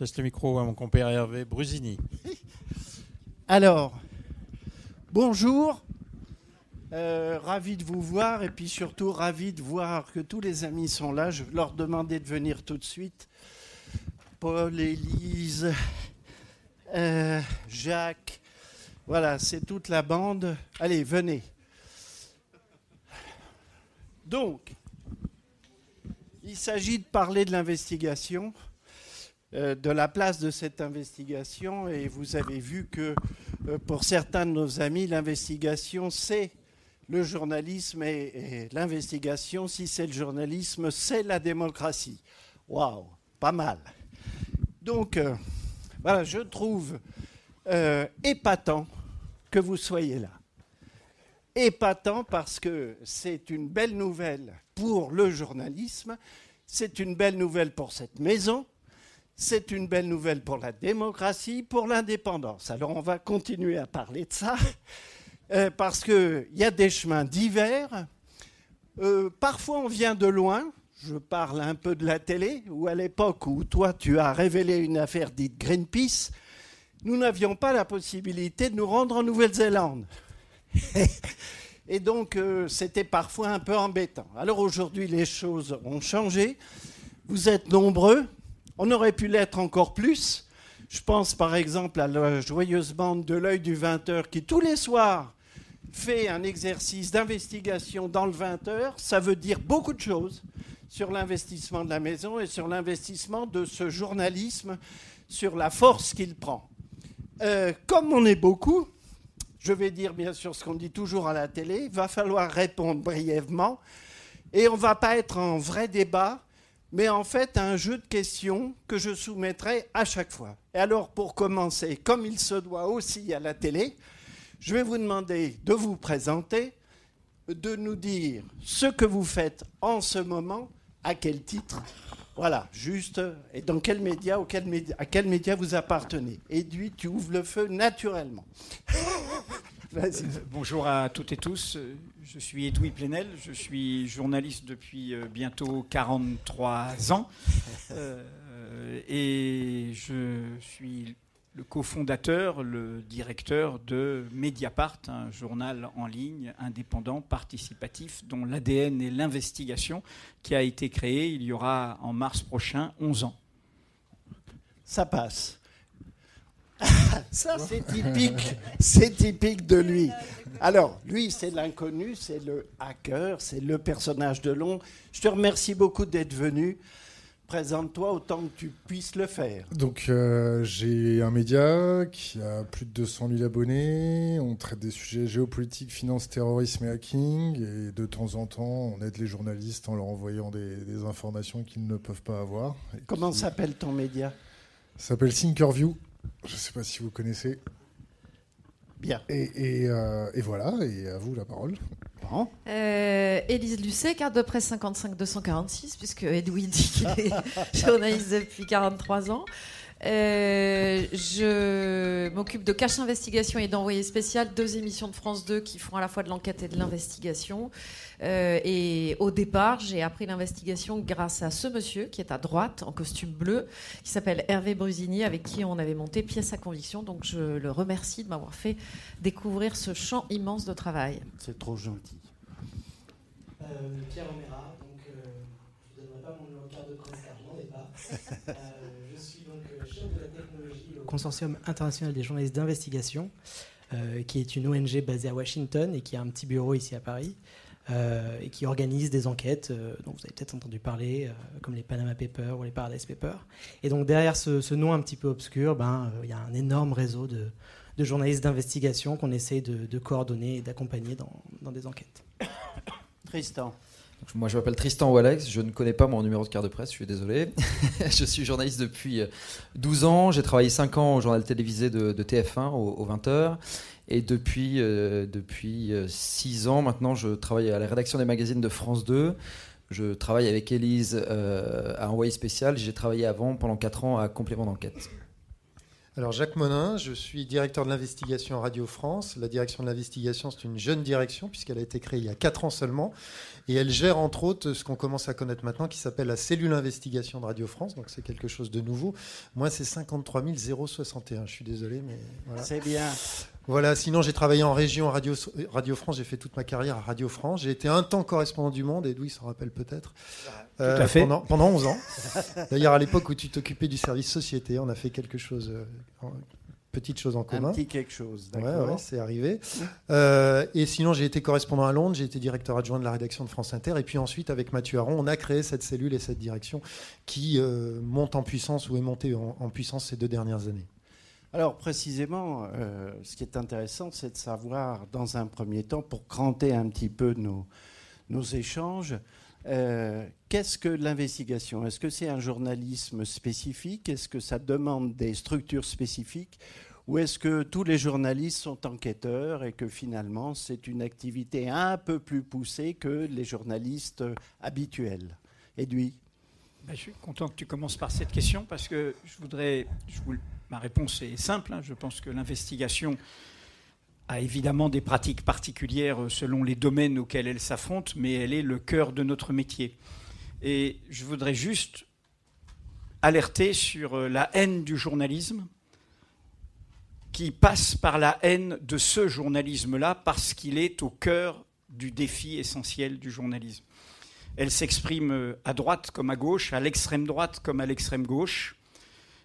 Laisse le micro à mon compère Hervé Brusini. Alors, bonjour. Euh, ravi de vous voir et puis surtout ravi de voir que tous les amis sont là. Je leur demander de venir tout de suite. Paul, Élise, euh, Jacques, voilà, c'est toute la bande. Allez, venez. Donc, il s'agit de parler de l'investigation, euh, de la place de cette investigation, et vous avez vu que euh, pour certains de nos amis, l'investigation, c'est le journalisme et, l'investigation, si c'est le journalisme, c'est la démocratie. Waouh, pas mal. Donc, euh, voilà, je trouve épatant que vous soyez là. Épatant parce que c'est une belle nouvelle pour le journalisme, c'est une belle nouvelle pour cette maison, c'est une belle nouvelle pour la démocratie, pour l'indépendance. Alors on va continuer à parler de ça, euh, parce qu'il y a des chemins divers. Euh, parfois on vient de loin, je parle un peu de la télé, ou à l'époque où toi tu as révélé une affaire dite Greenpeace, nous n'avions pas la possibilité de nous rendre en Nouvelle-Zélande. Et donc, euh, c'était parfois un peu embêtant. Alors aujourd'hui, les choses ont changé. Vous êtes nombreux. On aurait pu l'être encore plus. Je pense par exemple à la joyeuse bande de l'œil du 20h qui, tous les soirs, fait un exercice d'investigation dans le 20h. Ça veut dire beaucoup de choses sur l'investissement de la maison et sur l'investissement de ce journalisme, sur la force qu'il prend. Euh, comme on est beaucoup, je vais dire bien sûr ce qu'on dit toujours à la télé. Il va falloir répondre brièvement. Et on ne va pas être en vrai débat, mais en fait un jeu de questions que je soumettrai à chaque fois. Et alors pour commencer, comme il se doit aussi à la télé, je vais vous demander de vous présenter, de nous dire ce que vous faites en ce moment, à quel titre, voilà, juste, et dans quel média, à quel média vous appartenez. Edoui, tu ouvres le feu naturellement. Euh, bonjour à toutes et tous. Je suis Edoui Plenel. Je suis journaliste depuis euh, bientôt 43 ans. Euh, et je suis le cofondateur, le directeur de Mediapart, un journal en ligne indépendant, participatif, dont l'ADN est l'investigation, qui a été créé il y aura en mars prochain 11 ans. Ça passe. Ça, c'est typique, c'est typique de lui. Alors, lui, c'est l'inconnu, c'est le hacker, c'est le personnage de long. Je te remercie beaucoup d'être venu. Présente-toi autant que tu puisses le faire. Donc, euh, j'ai un média qui a plus de 200 000 abonnés. On traite des sujets géopolitiques, finance, terrorisme et hacking. Et de temps en temps, on aide les journalistes en leur envoyant des, informations qu'ils ne peuvent pas avoir. Comment s'appelle ton média? Ça s'appelle Thinkerview. Je ne sais pas si vous connaissez. Bien. Et, euh, et, voilà, et à vous la parole. Euh, Élise Lucet, carte de presse 55-246, puisque Edoui dit qu'il est journaliste depuis 43 ans. Euh, je m'occupe de cache investigation et d'envoyé spécial, deux émissions de France 2 qui font à la fois de l'enquête et de l'investigation. Euh, et au départ, j'ai appris l'investigation grâce à ce monsieur qui est à droite, en costume bleu, qui s'appelle Hervé Brusini, avec qui on avait monté pièce à conviction. Donc je le remercie de m'avoir fait découvrir ce champ immense de travail. C'est trop gentil. Euh, Pierre Oméra, donc je ne donnerai pas mon carte de presse car je n'en ai pas. Consortium international des journalistes d'investigation, euh, qui est une ONG basée à Washington et qui a un petit bureau ici à Paris. Euh, et qui organise des enquêtes euh, dont vous avez peut-être entendu parler, comme les Panama Papers ou les Paradise Papers. Et donc derrière ce, nom un petit peu obscur, ben, il y a un énorme réseau de, journalistes d'investigation qu'on essaie de, coordonner et d'accompagner dans, dans des enquêtes. Tristan. Moi, je m'appelle Tristan Walex. Je ne connais pas mon numéro de carte de presse, je suis désolé. je suis journaliste depuis 12 euh, ans. J'ai travaillé 5 ans au journal télévisé de, TF1 au, 20h. Et depuis, euh, depuis 6 euh, ans maintenant, je travaille à la rédaction des magazines de France 2. Je travaille avec Élise à Envoyé spécial. J'ai travaillé avant, pendant 4 ans, à Complément d'enquête. Alors Jacques Monin, je suis directeur de l'investigation Radio France. La direction de l'investigation, c'est une jeune direction puisqu'elle a été créée il y a 4 ans seulement. Et elle gère entre autres ce qu'on commence à connaître maintenant qui s'appelle la cellule investigation de Radio France. Donc c'est quelque chose de nouveau. Moi, c'est 53 061. Je suis désolé, mais voilà. C'est bien. Voilà, sinon j'ai travaillé en région Radio, Radio France, j'ai fait toute ma carrière à Radio France. J'ai été un temps correspondant du Monde, Edoui s'en rappelle peut-être. Euh, fait. Pendant, pendant 11 ans. D'ailleurs, à l'époque où tu t'occupais du service société, on a fait quelque chose, euh, petite chose en commun. Un petit quelque chose, d'accord. Ouais, c'est arrivé. Euh, et sinon, j'ai été correspondant à Londres, j'ai été directeur adjoint de la rédaction de France Inter. Et puis ensuite, avec Mathieu Aron, on a créé cette cellule et cette direction qui monte en puissance ou est montée en puissance ces deux dernières années. Alors précisément, euh, ce qui est intéressant, c'est de savoir, dans un premier temps, pour cranter un petit peu nos, nos échanges, euh, qu'est-ce que l'investigation? Est-ce que c'est un journalisme spécifique? Est-ce que ça demande des structures spécifiques? Ou est-ce que tous les journalistes sont enquêteurs et que finalement c'est une activité un peu plus poussée que les journalistes habituels? Edoui ben, Je suis content que tu commences par cette question parce que je voudrais... Ma réponse est simple. Hein. Je pense que l'investigation a évidemment des pratiques particulières selon les domaines auxquels elle s'affronte, mais elle est le cœur de notre métier. Et je voudrais juste alerter sur euh, la haine du journalisme qui passe par la haine de ce journalisme-là parce qu'il est au cœur du défi essentiel du journalisme. Elle s'exprime euh, à droite comme à gauche, à l'extrême droite comme à l'extrême gauche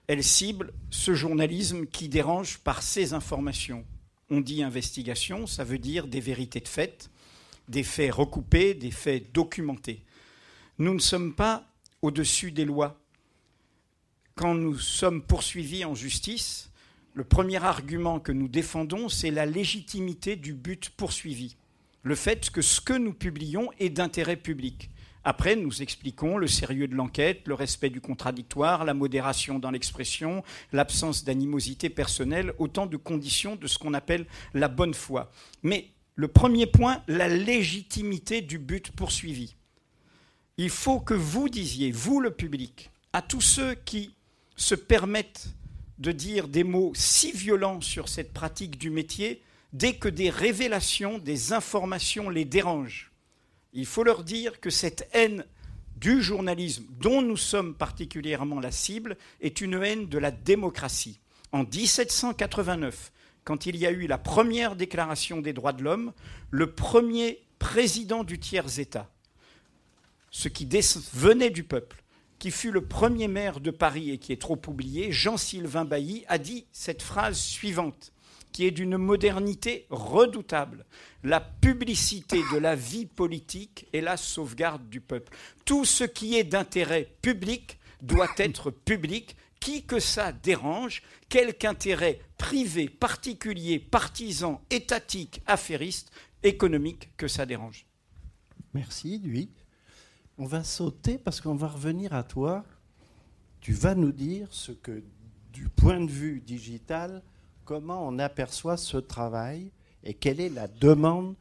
elle cible ce journalisme qui dérange par ses informations. On dit investigation, ça veut dire des vérités de fait, des faits recoupés, des faits documentés. Nous ne sommes pas au-dessus des lois. Quand nous sommes poursuivis en justice, le premier argument que nous défendons, c'est la légitimité du but poursuivi, le fait que ce que nous publions est d'intérêt public. Après, nous expliquons le sérieux de l'enquête, le respect du contradictoire, la modération dans l'expression, l'absence d'animosité personnelle, autant de conditions de ce qu'on appelle la bonne foi. Mais le premier point, la légitimité du but poursuivi. Il faut que vous disiez, vous le public, à tous ceux qui se permettent de dire des mots si violents sur cette pratique du métier, dès que des révélations, des informations les dérangent il faut leur dire que cette haine du journalisme dont nous sommes particulièrement la cible est une haine de la démocratie. En 1789, quand il y a eu la première déclaration des droits de l'homme, le premier président du tiers-État, ce qui venait du peuple, qui fut le premier maire de Paris et qui est trop oublié, Jean-Sylvain Bailly, a dit cette phrase suivante qui est d'une modernité redoutable. La publicité de la vie politique et la sauvegarde du peuple. Tout ce qui est d'intérêt public doit être public, qui que ça dérange, quelque intérêt privé, particulier, partisan, étatique, affairiste, économique que ça dérange. Merci, lui. On va sauter parce qu'on va revenir à toi. Tu vas nous dire ce que, du point de vue digital, comment on aperçoit ce travail et quelle est la demande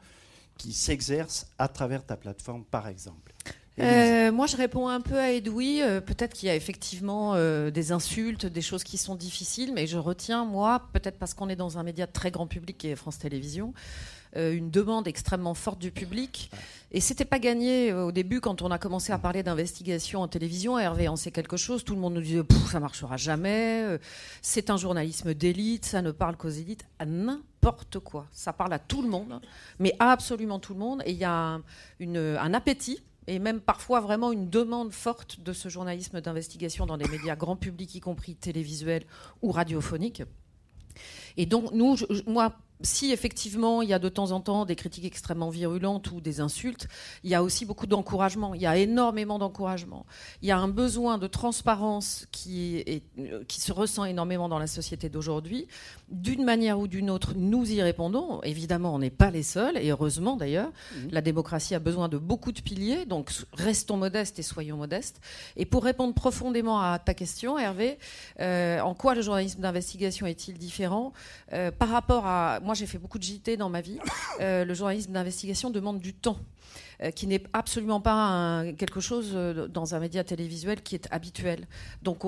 qui s'exerce à travers ta plateforme, par exemple? Euh, moi, je réponds un peu à Edoui. Euh, peut-être qu'il y a effectivement euh, des insultes, des choses qui sont difficiles, mais je retiens, moi, peut-être parce qu'on est dans un média très grand public qui est France Télévisions, une demande extrêmement forte du public. Et c'était pas gagné au début quand on a commencé à parler d'investigation en télévision. Hervé en sait quelque chose. Tout le monde nous disait ça marchera jamais. C'est un journalisme d'élite. Ça ne parle qu'aux élites. n'importe quoi. Ça parle à tout le monde, mais à absolument tout le monde. Et il y a un appétit et même parfois vraiment une demande forte de ce journalisme d'investigation dans les médias grand public, y compris télévisuels ou radiophoniques. Et donc, nous, moi, si effectivement il y a de temps en temps des critiques extrêmement virulentes ou des insultes, il y a aussi beaucoup d'encouragement. Il y a énormément d'encouragement. Il y a un besoin de transparence qui, est, qui se ressent énormément dans la société d'aujourd'hui. D'une manière ou d'une autre, nous y répondons. Évidemment, on n'est pas les seuls, et heureusement d'ailleurs. Mmh. La démocratie a besoin de beaucoup de piliers, donc restons modestes et soyons modestes. Et pour répondre profondément à ta question, Hervé, euh, en quoi le journalisme d'investigation est-il différent? Euh, par rapport à moi, j'ai fait beaucoup de JT dans ma vie. Euh, le journalisme d'investigation demande du temps. Euh, qui n'est absolument pas quelque chose euh, dans un média télévisuel qui est habituel. Donc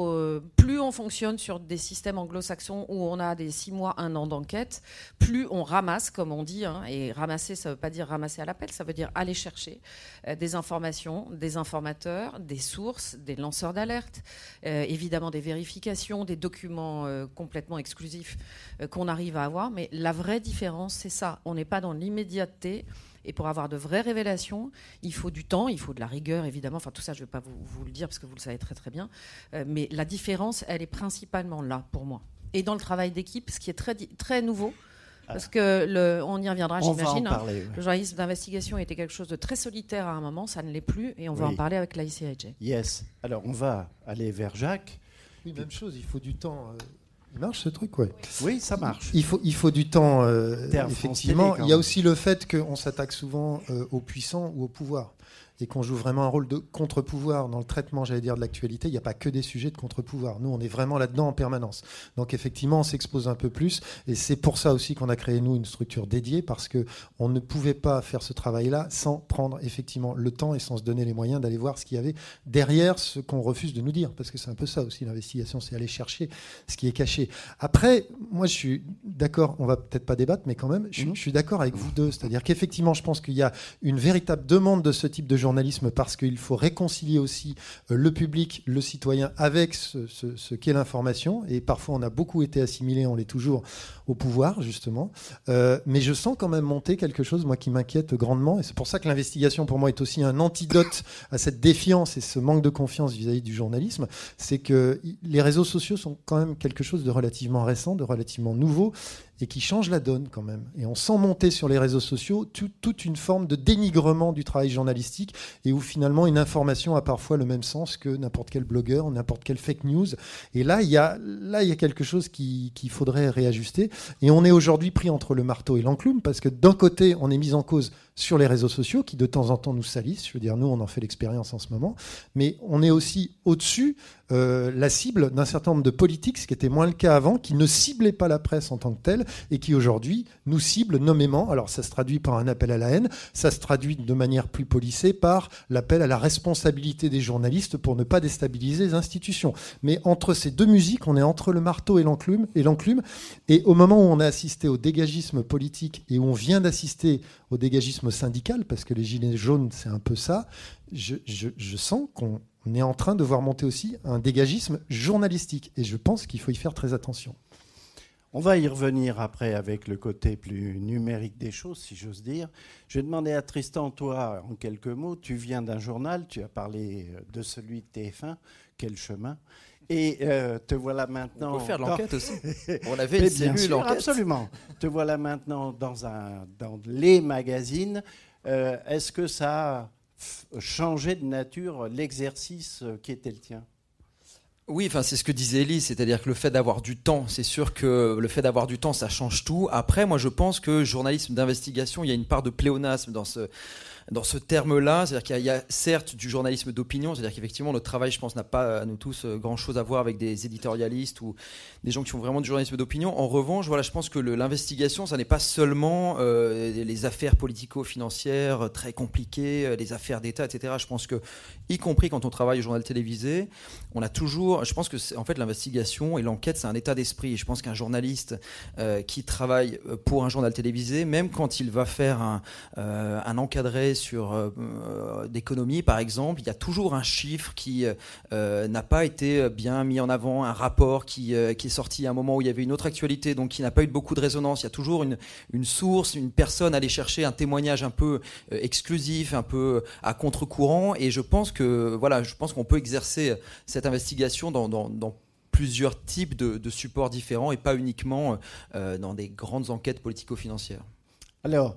plus on fonctionne sur des systèmes anglo-saxons où on a des six mois, un an d'enquête, plus on ramasse, comme on dit, hein, et ramasser, ça ne veut pas dire ramasser à l'appel, ça veut dire aller chercher des informations, des informateurs, des sources, des lanceurs d'alerte, évidemment des vérifications, des documents complètement exclusifs qu'on arrive à avoir. Mais la vraie différence, c'est ça. On n'est pas dans l'immédiateté. Et pour avoir de vraies révélations, il faut du temps, il faut de la rigueur, évidemment. Enfin, tout ça, je ne vais pas vous, le dire parce que vous le savez très très bien. Euh, mais la différence, elle est principalement là pour moi. Et dans le travail d'équipe, ce qui est très, très nouveau, parce que le, on y reviendra, j'imagine. Hein. Le journalisme d'investigation était quelque chose de très solitaire à un moment, ça ne l'est plus, et on va en parler avec l'ICIJ. Yes. Alors, on va aller vers Jacques. Oui, même chose, il faut du temps. Il marche ce truc, ouais. Oui, ça marche. Il faut, il faut du temps, euh, effectivement. il y a aussi le fait qu'on s'attaque souvent euh, aux puissants ou au pouvoir et qu'on joue vraiment un rôle de contre-pouvoir dans le traitement, j'allais dire, de l'actualité. Il n'y a pas que des sujets de contre-pouvoir. Nous, on est vraiment là-dedans en permanence. Donc, effectivement, on s'expose un peu plus. Et c'est pour ça aussi qu'on a créé, nous, une structure dédiée, parce que on ne pouvait pas faire ce travail-là sans prendre effectivement le temps et sans se donner les moyens d'aller voir ce qu'il y avait derrière ce qu'on refuse de nous dire. Parce que c'est un peu ça aussi, l'investigation, c'est aller chercher ce qui est caché. Après, moi, je suis d'accord, on va peut-être pas débattre, mais quand même, je, mhm. je suis d'accord avec vous deux. C'est-à-dire qu'effectivement, je pense qu'il y a une véritable demande de ce type de journalisme parce qu'il faut réconcilier aussi euh, le public, le citoyen avec ce, qu'est l'information. Et parfois, on a beaucoup été assimilé, on l'est toujours au pouvoir, justement. Euh, mais je sens quand même monter quelque chose, moi, qui m'inquiète grandement. Et c'est pour ça que l'investigation, pour moi, est aussi un antidote à cette défiance et ce manque de confiance vis-à-vis du journalisme. C'est que les réseaux sociaux sont quand même quelque chose de relativement récent, de relativement nouveau et qui change la donne quand même. Et on sent monter sur les réseaux sociaux toute une forme de dénigrement du travail journalistique et où finalement une information a parfois le même sens que n'importe quel blogueur, n'importe quel fake news. Et là, il y a, là, il y a quelque chose qu'il faudrait réajuster. Et on est aujourd'hui pris entre le marteau et l'enclume parce que d'un côté, on est mis en cause sur les réseaux sociaux qui de temps en temps nous salissent. Je veux dire, nous, on en fait l'expérience en ce moment. Mais on est aussi au-dessus euh, la cible d'un certain nombre de politiques, ce qui était moins le cas avant, qui ne ciblaient pas la presse en tant que telle et qui aujourd'hui nous ciblent nommément. Alors ça se traduit par un appel à la haine, ça se traduit de manière plus polissée par l'appel à la responsabilité des journalistes pour ne pas déstabiliser les institutions. Mais entre ces deux musiques, on est entre le marteau et l'enclume. Et, l'enclume, et au moment où on a assisté au dégagisme politique et où on vient d'assister au dégagisme syndical, parce que les gilets jaunes, c'est un peu ça, je, je sens qu'on est en train de voir monter aussi un dégagisme journalistique. Et je pense qu'il faut y faire très attention. On va y revenir après avec le côté plus numérique des choses, si j'ose dire. Je vais demander à Tristan, toi, en quelques mots, tu viens d'un journal, tu as parlé de celui de TF1, quel chemin? Et euh, te voilà maintenant. On peut faire l'enquête aussi. On avait une cellule enquête. Absolument. te voilà maintenant dans, un, dans les magazines. Euh, est-ce que ça a changé de nature l'exercice qui était le tien? Oui, enfin c'est ce que disait Ellie, c'est-à-dire que le fait d'avoir du temps, c'est sûr que le fait d'avoir du temps, ça change tout. Après, moi je pense que journalisme d'investigation, il y a une part de pléonasme dans ce dans ce terme-là. C'est-à-dire qu'il y, a certes du journalisme d'opinion, c'est-à-dire qu'effectivement notre travail, je pense, n'a pas à nous tous euh, grand-chose à voir avec des éditorialistes ou des gens qui font vraiment du journalisme d'opinion. En revanche, voilà, je pense que l'investigation, ça n'est pas seulement euh, les affaires politico-financières euh, très compliquées, les affaires d'État, etc. Je pense que, y compris quand on travaille au journal télévisé, on a toujours. Je pense que en fait l'investigation et l'enquête, c'est un état d'esprit. Je pense qu'un journaliste qui travaille pour un journal télévisé, même quand il va faire un, un encadré sur euh, euh, par exemple, il y a toujours un chiffre qui euh, n'a pas été bien mis en avant, un rapport qui, qui, est sorti à un moment où il y avait une autre actualité, donc qui n'a pas eu beaucoup de résonance. Il y a toujours une, source, une personne à aller chercher, un témoignage un peu exclusif, un peu à contre-courant. Et je pense que voilà, je pense qu'on peut exercer cette investigation dans plusieurs types de, de, supports différents et pas uniquement dans des grandes enquêtes politico-financières. Alors,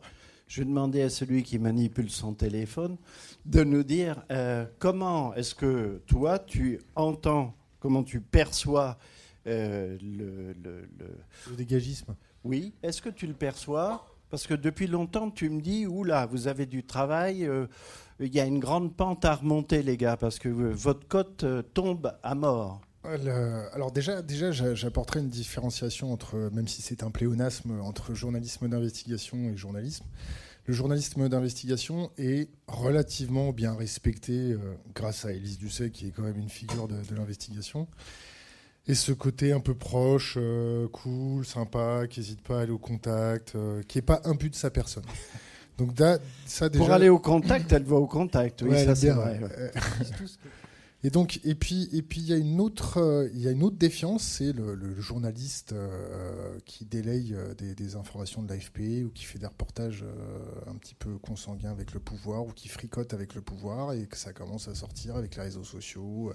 je vais demander à celui qui manipule son téléphone de nous dire euh, comment est-ce que toi, tu entends, comment tu perçois euh, le, le, dégagisme. Oui, est-ce que tu le perçois? Parce que depuis longtemps, tu me dis, oula, vous avez du travail, euh, il y a une grande pente à remonter, les gars, parce que votre cote tombe à mort. Alors déjà, déjà j'apporterai une différenciation entre, même si c'est un pléonasme, entre journalisme d'investigation et journalisme. le journalisme d'investigation est relativement bien respecté grâce à Élise Dusset, qui est quand même une figure de, l'investigation. Et ce côté un peu proche, cool, sympa, qui n'hésite pas à aller au contact, qui n'est pas imbu de sa personne. Donc ça déjà... Pour aller au contact, elle va au contact. Oui, ça c'est vrai. Et donc, et puis, et puis, il y a une autre, euh, il y a une autre défiance, c'est le, journaliste euh, qui délaye euh, des, informations de l'AFP ou qui fait des reportages un petit peu consanguins avec le pouvoir ou qui fricote avec le pouvoir et que ça commence à sortir avec les réseaux sociaux,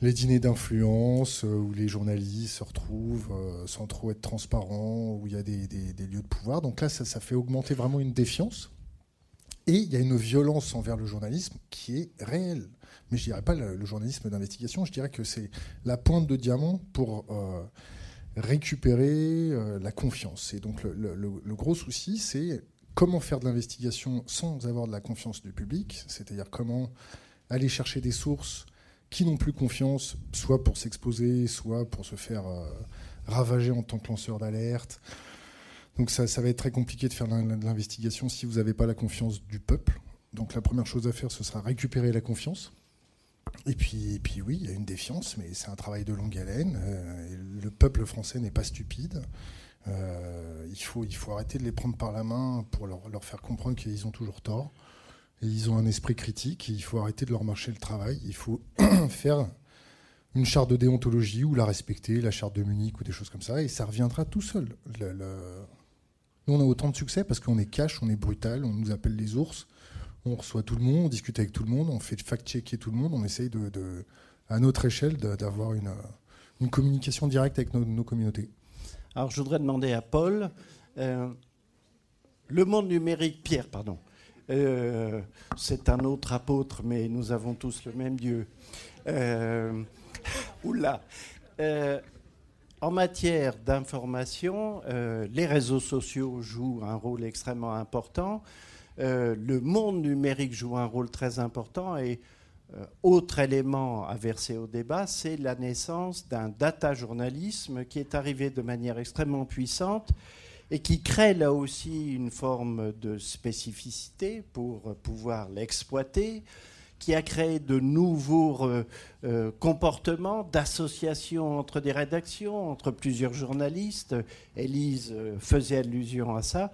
les dîners d'influence où les journalistes se retrouvent sans trop être transparents, où il y a des, lieux de pouvoir. Donc là, ça fait augmenter vraiment une défiance. Et il y a une violence envers le journalisme qui est réelle mais je dirais pas le, journalisme d'investigation, je dirais que c'est la pointe de diamant pour euh, récupérer euh, la confiance. Et donc le, gros souci, c'est comment faire de l'investigation sans avoir de la confiance du public, c'est-à-dire comment aller chercher des sources qui n'ont plus confiance, soit pour s'exposer, soit pour se faire euh, ravager en tant que lanceur d'alerte. Donc ça, va être très compliqué de faire de l'investigation si vous n'avez pas la confiance du peuple. Donc la première chose à faire, ce sera récupérer la confiance. Et puis, puis oui, il y a une défiance, mais c'est un travail de longue haleine. Euh, le peuple français n'est pas stupide. Euh, il, faut, arrêter de les prendre par la main pour leur, leur faire comprendre qu'ils ont toujours tort. Et ils ont un esprit critique. il faut arrêter de leur marcher le travail. Il faut faire une charte de déontologie ou la respecter, la charte de Munich ou des choses comme ça. Et ça reviendra tout seul. Nous, on a autant de succès parce qu'on est cash, on est brutal, on nous appelle les ours on reçoit tout le monde, on discute avec tout le monde, on fait fact-checker tout le monde, on essaye de, à notre échelle d'avoir une, une, communication directe avec nos, communautés. Alors je voudrais demander à Paul, euh, le monde numérique, Pierre, pardon, euh, c'est un autre apôtre, mais nous avons tous le même Dieu. Euh, oula. En matière d'information, les réseaux sociaux jouent un rôle extrêmement important. Euh, le monde numérique joue un rôle très important et euh, autre élément à verser au débat, c'est la naissance d'un data journalisme qui est arrivé de manière extrêmement puissante et qui crée là aussi une forme de spécificité pour pouvoir l'exploiter, qui a créé de nouveaux euh, comportements d'association entre des rédactions, entre plusieurs journalistes. Élise faisait allusion à ça.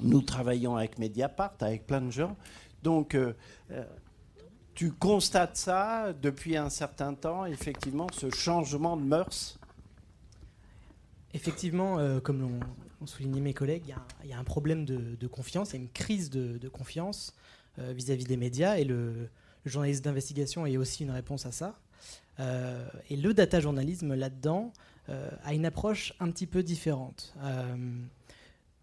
Nous travaillons avec Mediapart, avec plein de gens. Donc, euh, euh, tu constates ça depuis un certain temps, effectivement, ce changement de mœurs Effectivement, euh, comme l'ont souligné mes collègues, il y, a un problème de, confiance, il y a une crise de, confiance vis-à-vis des médias et le, le journaliste d'investigation est aussi une réponse à ça. et le data journalisme là-dedans a une approche un petit peu différente.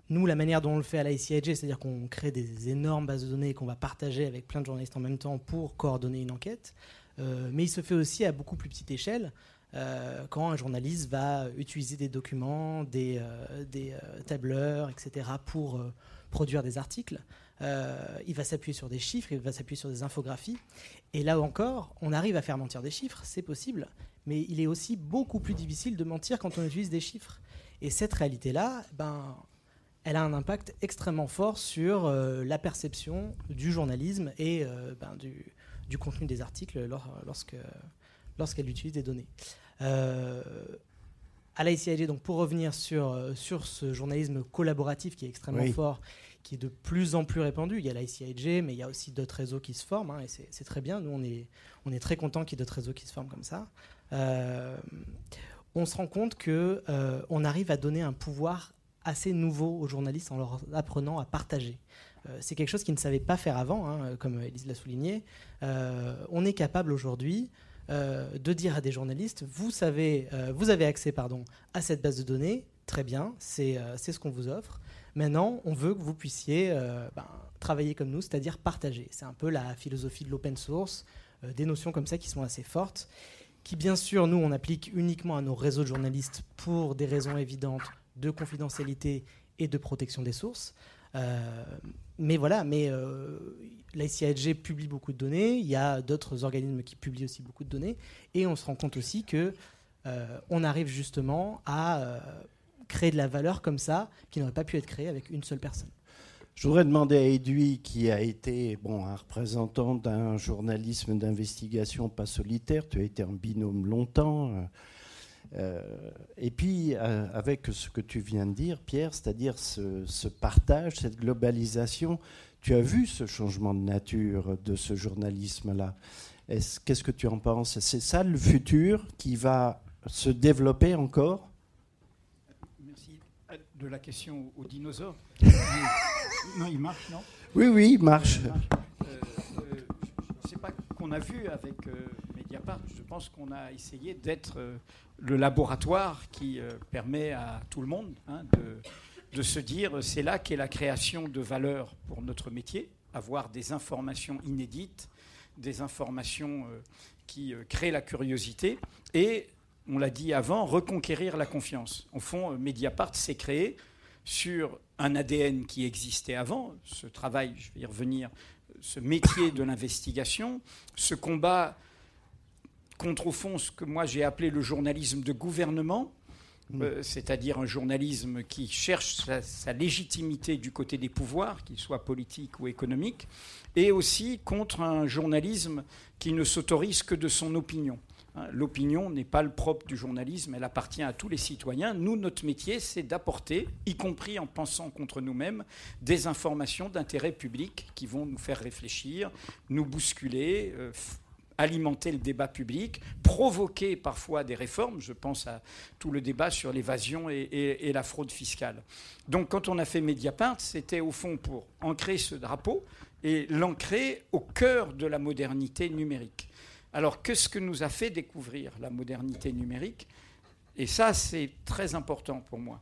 Nous, la manière dont on le fait à l'ICIG, c'est-à-dire qu'on crée des énormes bases de données qu'on va partager avec plein de journalistes en même temps pour coordonner une enquête. Euh, mais il se fait aussi à beaucoup plus petite échelle. Euh, quand un journaliste va utiliser des documents, euh, des tableurs, etc., pour produire des articles, il va s'appuyer sur des chiffres, il va s'appuyer sur des infographies. Et là encore, on arrive à faire mentir des chiffres, c'est possible, mais il est aussi beaucoup plus difficile de mentir quand on utilise des chiffres. Et cette réalité-là, ben, elle a un impact extrêmement fort sur euh, la perception du journalisme et euh, ben, du, contenu des articles lorsque, lorsqu'elle utilise des données. Euh, à l'ICIG, donc pour revenir sur, sur ce journalisme collaboratif qui est extrêmement fort, qui est de plus en plus répandu, il y a l'ICIG, mais il y a aussi d'autres réseaux qui se forment, hein, et c'est, très bien. Nous, on est, très content qu'il y ait d'autres réseaux qui se forment comme ça. on se rend compte qu'on on arrive à donner un pouvoir assez nouveau aux journalistes en leur apprenant à partager. Euh, c'est quelque chose qu'ils ne savaient pas faire avant, hein, comme Elise l'a souligné. Euh, on est capable aujourd'hui euh, de dire à des journalistes, vous, savez, vous avez accès pardon, à cette base de données, très bien, c'est ce qu'on vous offre. Maintenant, on veut que vous puissiez ben, travailler comme nous, c'est-à-dire partager. C'est un peu la philosophie de l'open source, des notions comme ça qui sont assez fortes, qui bien sûr, nous, on applique uniquement à nos réseaux de journalistes pour des raisons évidentes de confidentialité et de protection des sources. Euh, mais voilà, mais euh, l'ICIG publie beaucoup de données, il y a d'autres organismes qui publient aussi beaucoup de données, et on se rend compte aussi que euh, on arrive justement à créer de la valeur comme ça qui n'aurait pas pu être créée avec une seule personne. Je voudrais demander à Edoui, qui a été bon, un représentant d'un journalisme d'investigation pas solitaire, tu as été en binôme longtemps, euh, euh, et puis avec ce que tu viens de dire, Pierre, c'est-à-dire ce, partage, cette globalisation, tu as vu ce changement de nature de ce journalisme-là? Qu'est-ce que tu en penses? C'est ça le futur qui va se développer encore? De la question aux dinosaures. non, il marche, non? Oui, oui, il marche. Euh, euh, je ne sais pas qu'on a vu avec euh, Mediapart. Je pense qu'on a essayé d'être le laboratoire qui permet à tout le monde hein, de, de, se dire c'est là qu'est la création de valeur pour notre métier, avoir des informations inédites, des informations qui créent la curiosité et on l'a dit avant, reconquérir la confiance. Au fond, Mediapart s'est créé sur un ADN qui existait avant, ce travail, je vais y revenir, ce métier de l'investigation, ce combat contre, au fond, ce que moi j'ai appelé le journalisme de gouvernement, mmh. euh, c'est-à-dire un journalisme qui cherche sa, légitimité du côté des pouvoirs, qu'il soit politique ou économique, et aussi contre un journalisme qui ne s'autorise que de son opinion. Hein, l'opinion n'est pas le propre du journalisme, elle appartient à tous les citoyens. Nous, notre métier, c'est d'apporter, y compris en pensant contre nous-mêmes, des informations d'intérêt public qui vont nous faire réfléchir, nous bousculer, euh, alimenter le débat public, provoquer parfois des réformes. Je pense à tout le débat sur l'évasion et, la fraude fiscale. Donc quand on a fait Mediapart, c'était au fond pour ancrer ce drapeau et l'ancrer au cœur de la modernité numérique. Alors, qu'est-ce que nous a fait découvrir la modernité numérique? Et ça, c'est très important pour moi.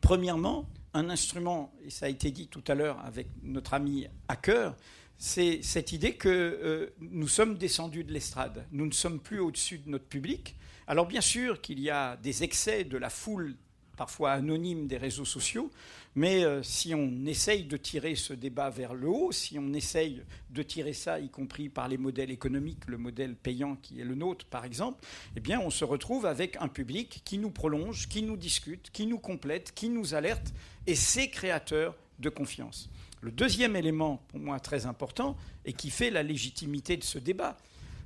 Premièrement, un instrument, et ça a été dit tout à l'heure avec notre ami Hacker, c'est cette idée que euh, nous sommes descendus de l'estrade. Nous ne sommes plus au-dessus de notre public. Alors bien sûr qu'il y a des excès de la foule parfois anonyme des réseaux sociaux, mais euh, si on essaye de tirer ce débat vers le haut, si on essaye de tirer ça, y compris par les modèles économiques, le modèle payant qui est le nôtre par exemple, eh bien on se retrouve avec un public qui nous prolonge, qui nous discute, qui nous complète, qui nous alerte, et c'est créateur de confiance. Le deuxième élément, pour moi très important, et qui fait la légitimité de ce débat,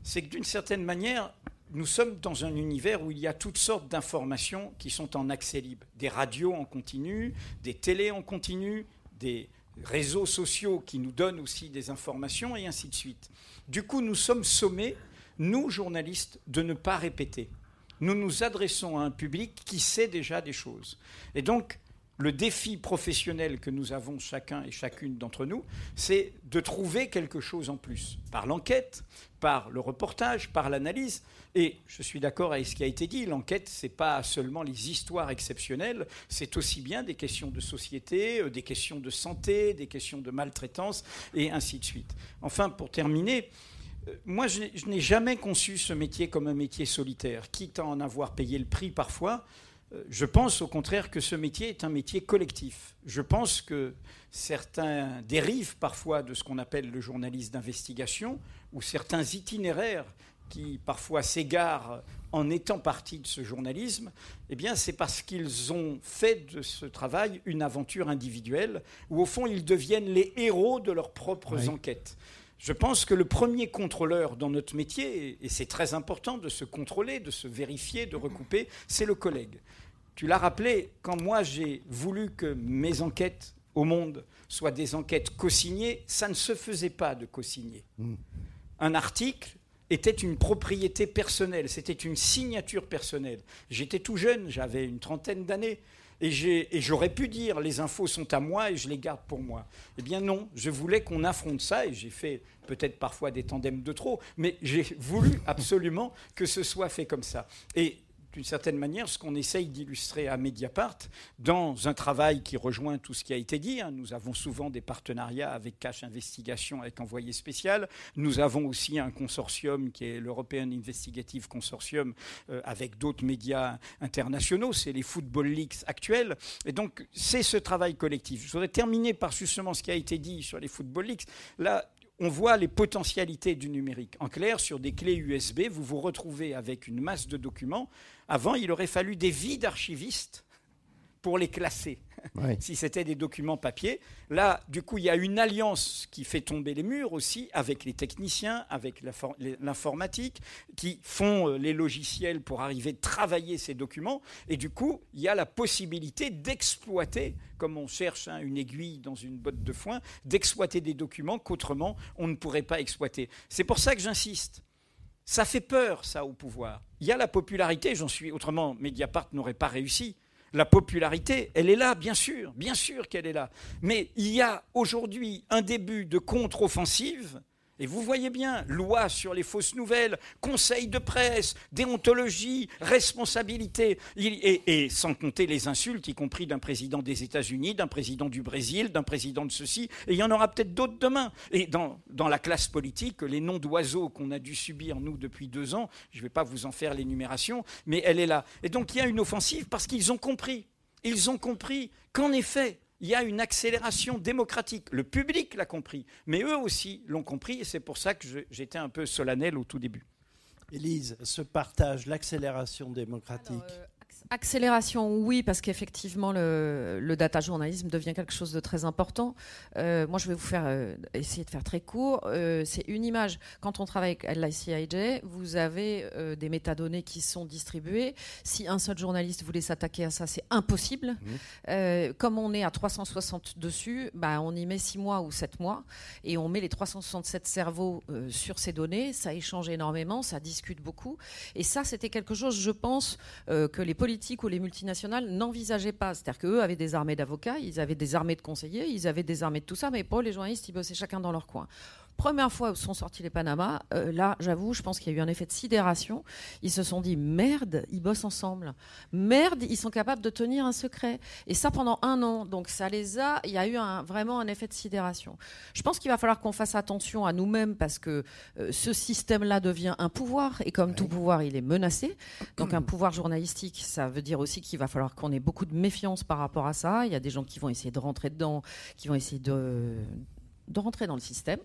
c'est que d'une certaine manière, nous sommes dans un univers où il y a toutes sortes d'informations qui sont en accès libre. Des radios en continu, des télés en continu, des réseaux sociaux qui nous donnent aussi des informations et ainsi de suite. Du coup, nous sommes sommés, nous, journalistes, de ne pas répéter. Nous nous adressons à un public qui sait déjà des choses. Et donc, le défi professionnel que nous avons chacun et chacune d'entre nous, c'est de trouver quelque chose en plus, par l'enquête, par le reportage, par l'analyse. Et je suis d'accord avec ce qui a été dit, l'enquête, ce n'est pas seulement les histoires exceptionnelles, c'est aussi bien des questions de société, euh, des questions de santé, des questions de maltraitance, et ainsi de suite. Enfin, pour terminer, euh, moi, je n'ai jamais conçu ce métier comme un métier solitaire, quitte à en avoir payé le prix parfois. Euh, je pense au contraire que ce métier est un métier collectif. Je pense que certains dérivent parfois de ce qu'on appelle le journaliste d'investigation, ou certains itinéraires qui parfois s'égarent en étant partie de ce journalisme, eh bien c'est parce qu'ils ont fait de ce travail une aventure individuelle, où au fond ils deviennent les héros de leurs propres enquêtes. Je pense que le premier contrôleur dans notre métier, et c'est très important de se contrôler, de se vérifier, de recouper, c'est le collègue. Tu l'as rappelé, quand moi j'ai voulu que mes enquêtes au monde soient des enquêtes co-signées, ça ne se faisait pas de co-signer. Hmm. Un article était une propriété personnelle, c'était une signature personnelle. J'étais tout jeune, j'avais une trentaine d'années. Et, j'aurais pu dire les infos sont à moi et je les garde pour moi. Eh bien non, je voulais qu'on affronte ça et j'ai fait peut-être parfois des tandems de trop, mais j'ai voulu absolument que ce soit fait comme ça. Et d'une certaine manière ce qu'on essaye d'illustrer à Mediapart dans un travail qui rejoint tout ce qui a été dit. Hein. Nous avons souvent des partenariats avec Cash Investigation, avec Envoyé Spécial. Nous avons aussi un consortium qui est l'European Investigative Consortium euh, avec d'autres médias internationaux. C'est les Football Leaks actuels. Et donc, c'est ce travail collectif. Je voudrais terminer par justement ce qui a été dit sur les Football Leaks. Là, on voit les potentialités du numérique. En clair, sur des clés USB, vous vous retrouvez avec une masse de documents. Avant, il aurait fallu des vies d'archivistes pour les classer. si c'était des documents papier. Là, du coup, il y a une alliance qui fait tomber les murs aussi avec les techniciens, avec l'informatique, qui font euh, les logiciels pour arriver à travailler ces documents. Et du coup, il y a la possibilité d'exploiter, comme on cherche hein, une aiguille dans une botte de foin, d'exploiter des documents qu'autrement on ne pourrait pas exploiter. C'est pour ça que j'insiste. Ça fait peur, ça, au pouvoir. Il y a la popularité, j'en suis autrement, Mediapart n'aurait pas réussi. La popularité, elle est là, bien sûr, bien sûr qu'elle est là. Mais il y a aujourd'hui un début de contre-offensive et vous voyez bien, loi sur les fausses nouvelles, conseil de presse, déontologie, responsabilité, et, sans compter les insultes, y compris d'un président des États-Unis, d'un président du Brésil, d'un président de ceci, et il y en aura peut-être d'autres demain. Et dans, dans, la classe politique, les noms d'oiseaux qu'on a dû subir, nous, depuis deux ans, je ne vais pas vous en faire l'énumération, mais elle est là. Et donc il y a une offensive parce qu'ils ont compris. Ils ont compris qu'en effet, il y a une accélération démocratique. Le public l'a compris, mais eux aussi l'ont compris, et c'est pour ça que j'étais un peu solennel au tout début. Élise, ce partage, l'accélération démocratique. Euh, Accélération, oui, parce qu'effectivement, le, data journalisme devient quelque chose de très important. Euh, moi, je vais vous faire euh, essayer de faire très court. Euh, c'est une image. Quand on travaille avec LICIJ, vous avez des métadonnées qui sont distribuées. Si un seul journaliste voulait s'attaquer à ça, c'est impossible. Mmh. comme on est à 360 dessus, bah, on y met 6 mois ou 7 mois et on met les 367 cerveaux sur ces données. Ça échange énormément, ça discute beaucoup. Et ça, c'était quelque chose, je pense, que les politiques ou les multinationales n'envisageaient pas. C'est-à-dire qu'eux avaient des armées d'avocats, ils avaient des armées de conseillers, ils avaient des armées de tout ça, mais pour les journalistes, ils bossaient chacun dans leur coin première fois où sont sortis les Panama, euh, là, j'avoue, je pense qu'il y a eu un effet de sidération. Ils se sont dit merde, ils bossent ensemble. Merde, ils sont capables de tenir un secret. Et ça pendant un an. Donc ça les a. Il y a eu un, vraiment un effet de sidération. Je pense qu'il va falloir qu'on fasse attention à nous-mêmes parce que euh, ce système-là devient un pouvoir et comme tout pouvoir, il est menacé. Donc un pouvoir journalistique, ça veut dire aussi qu'il va falloir qu'on ait beaucoup de méfiance par rapport à ça. Il y a des gens qui vont essayer de rentrer dedans, qui vont essayer de de rentrer dans le système.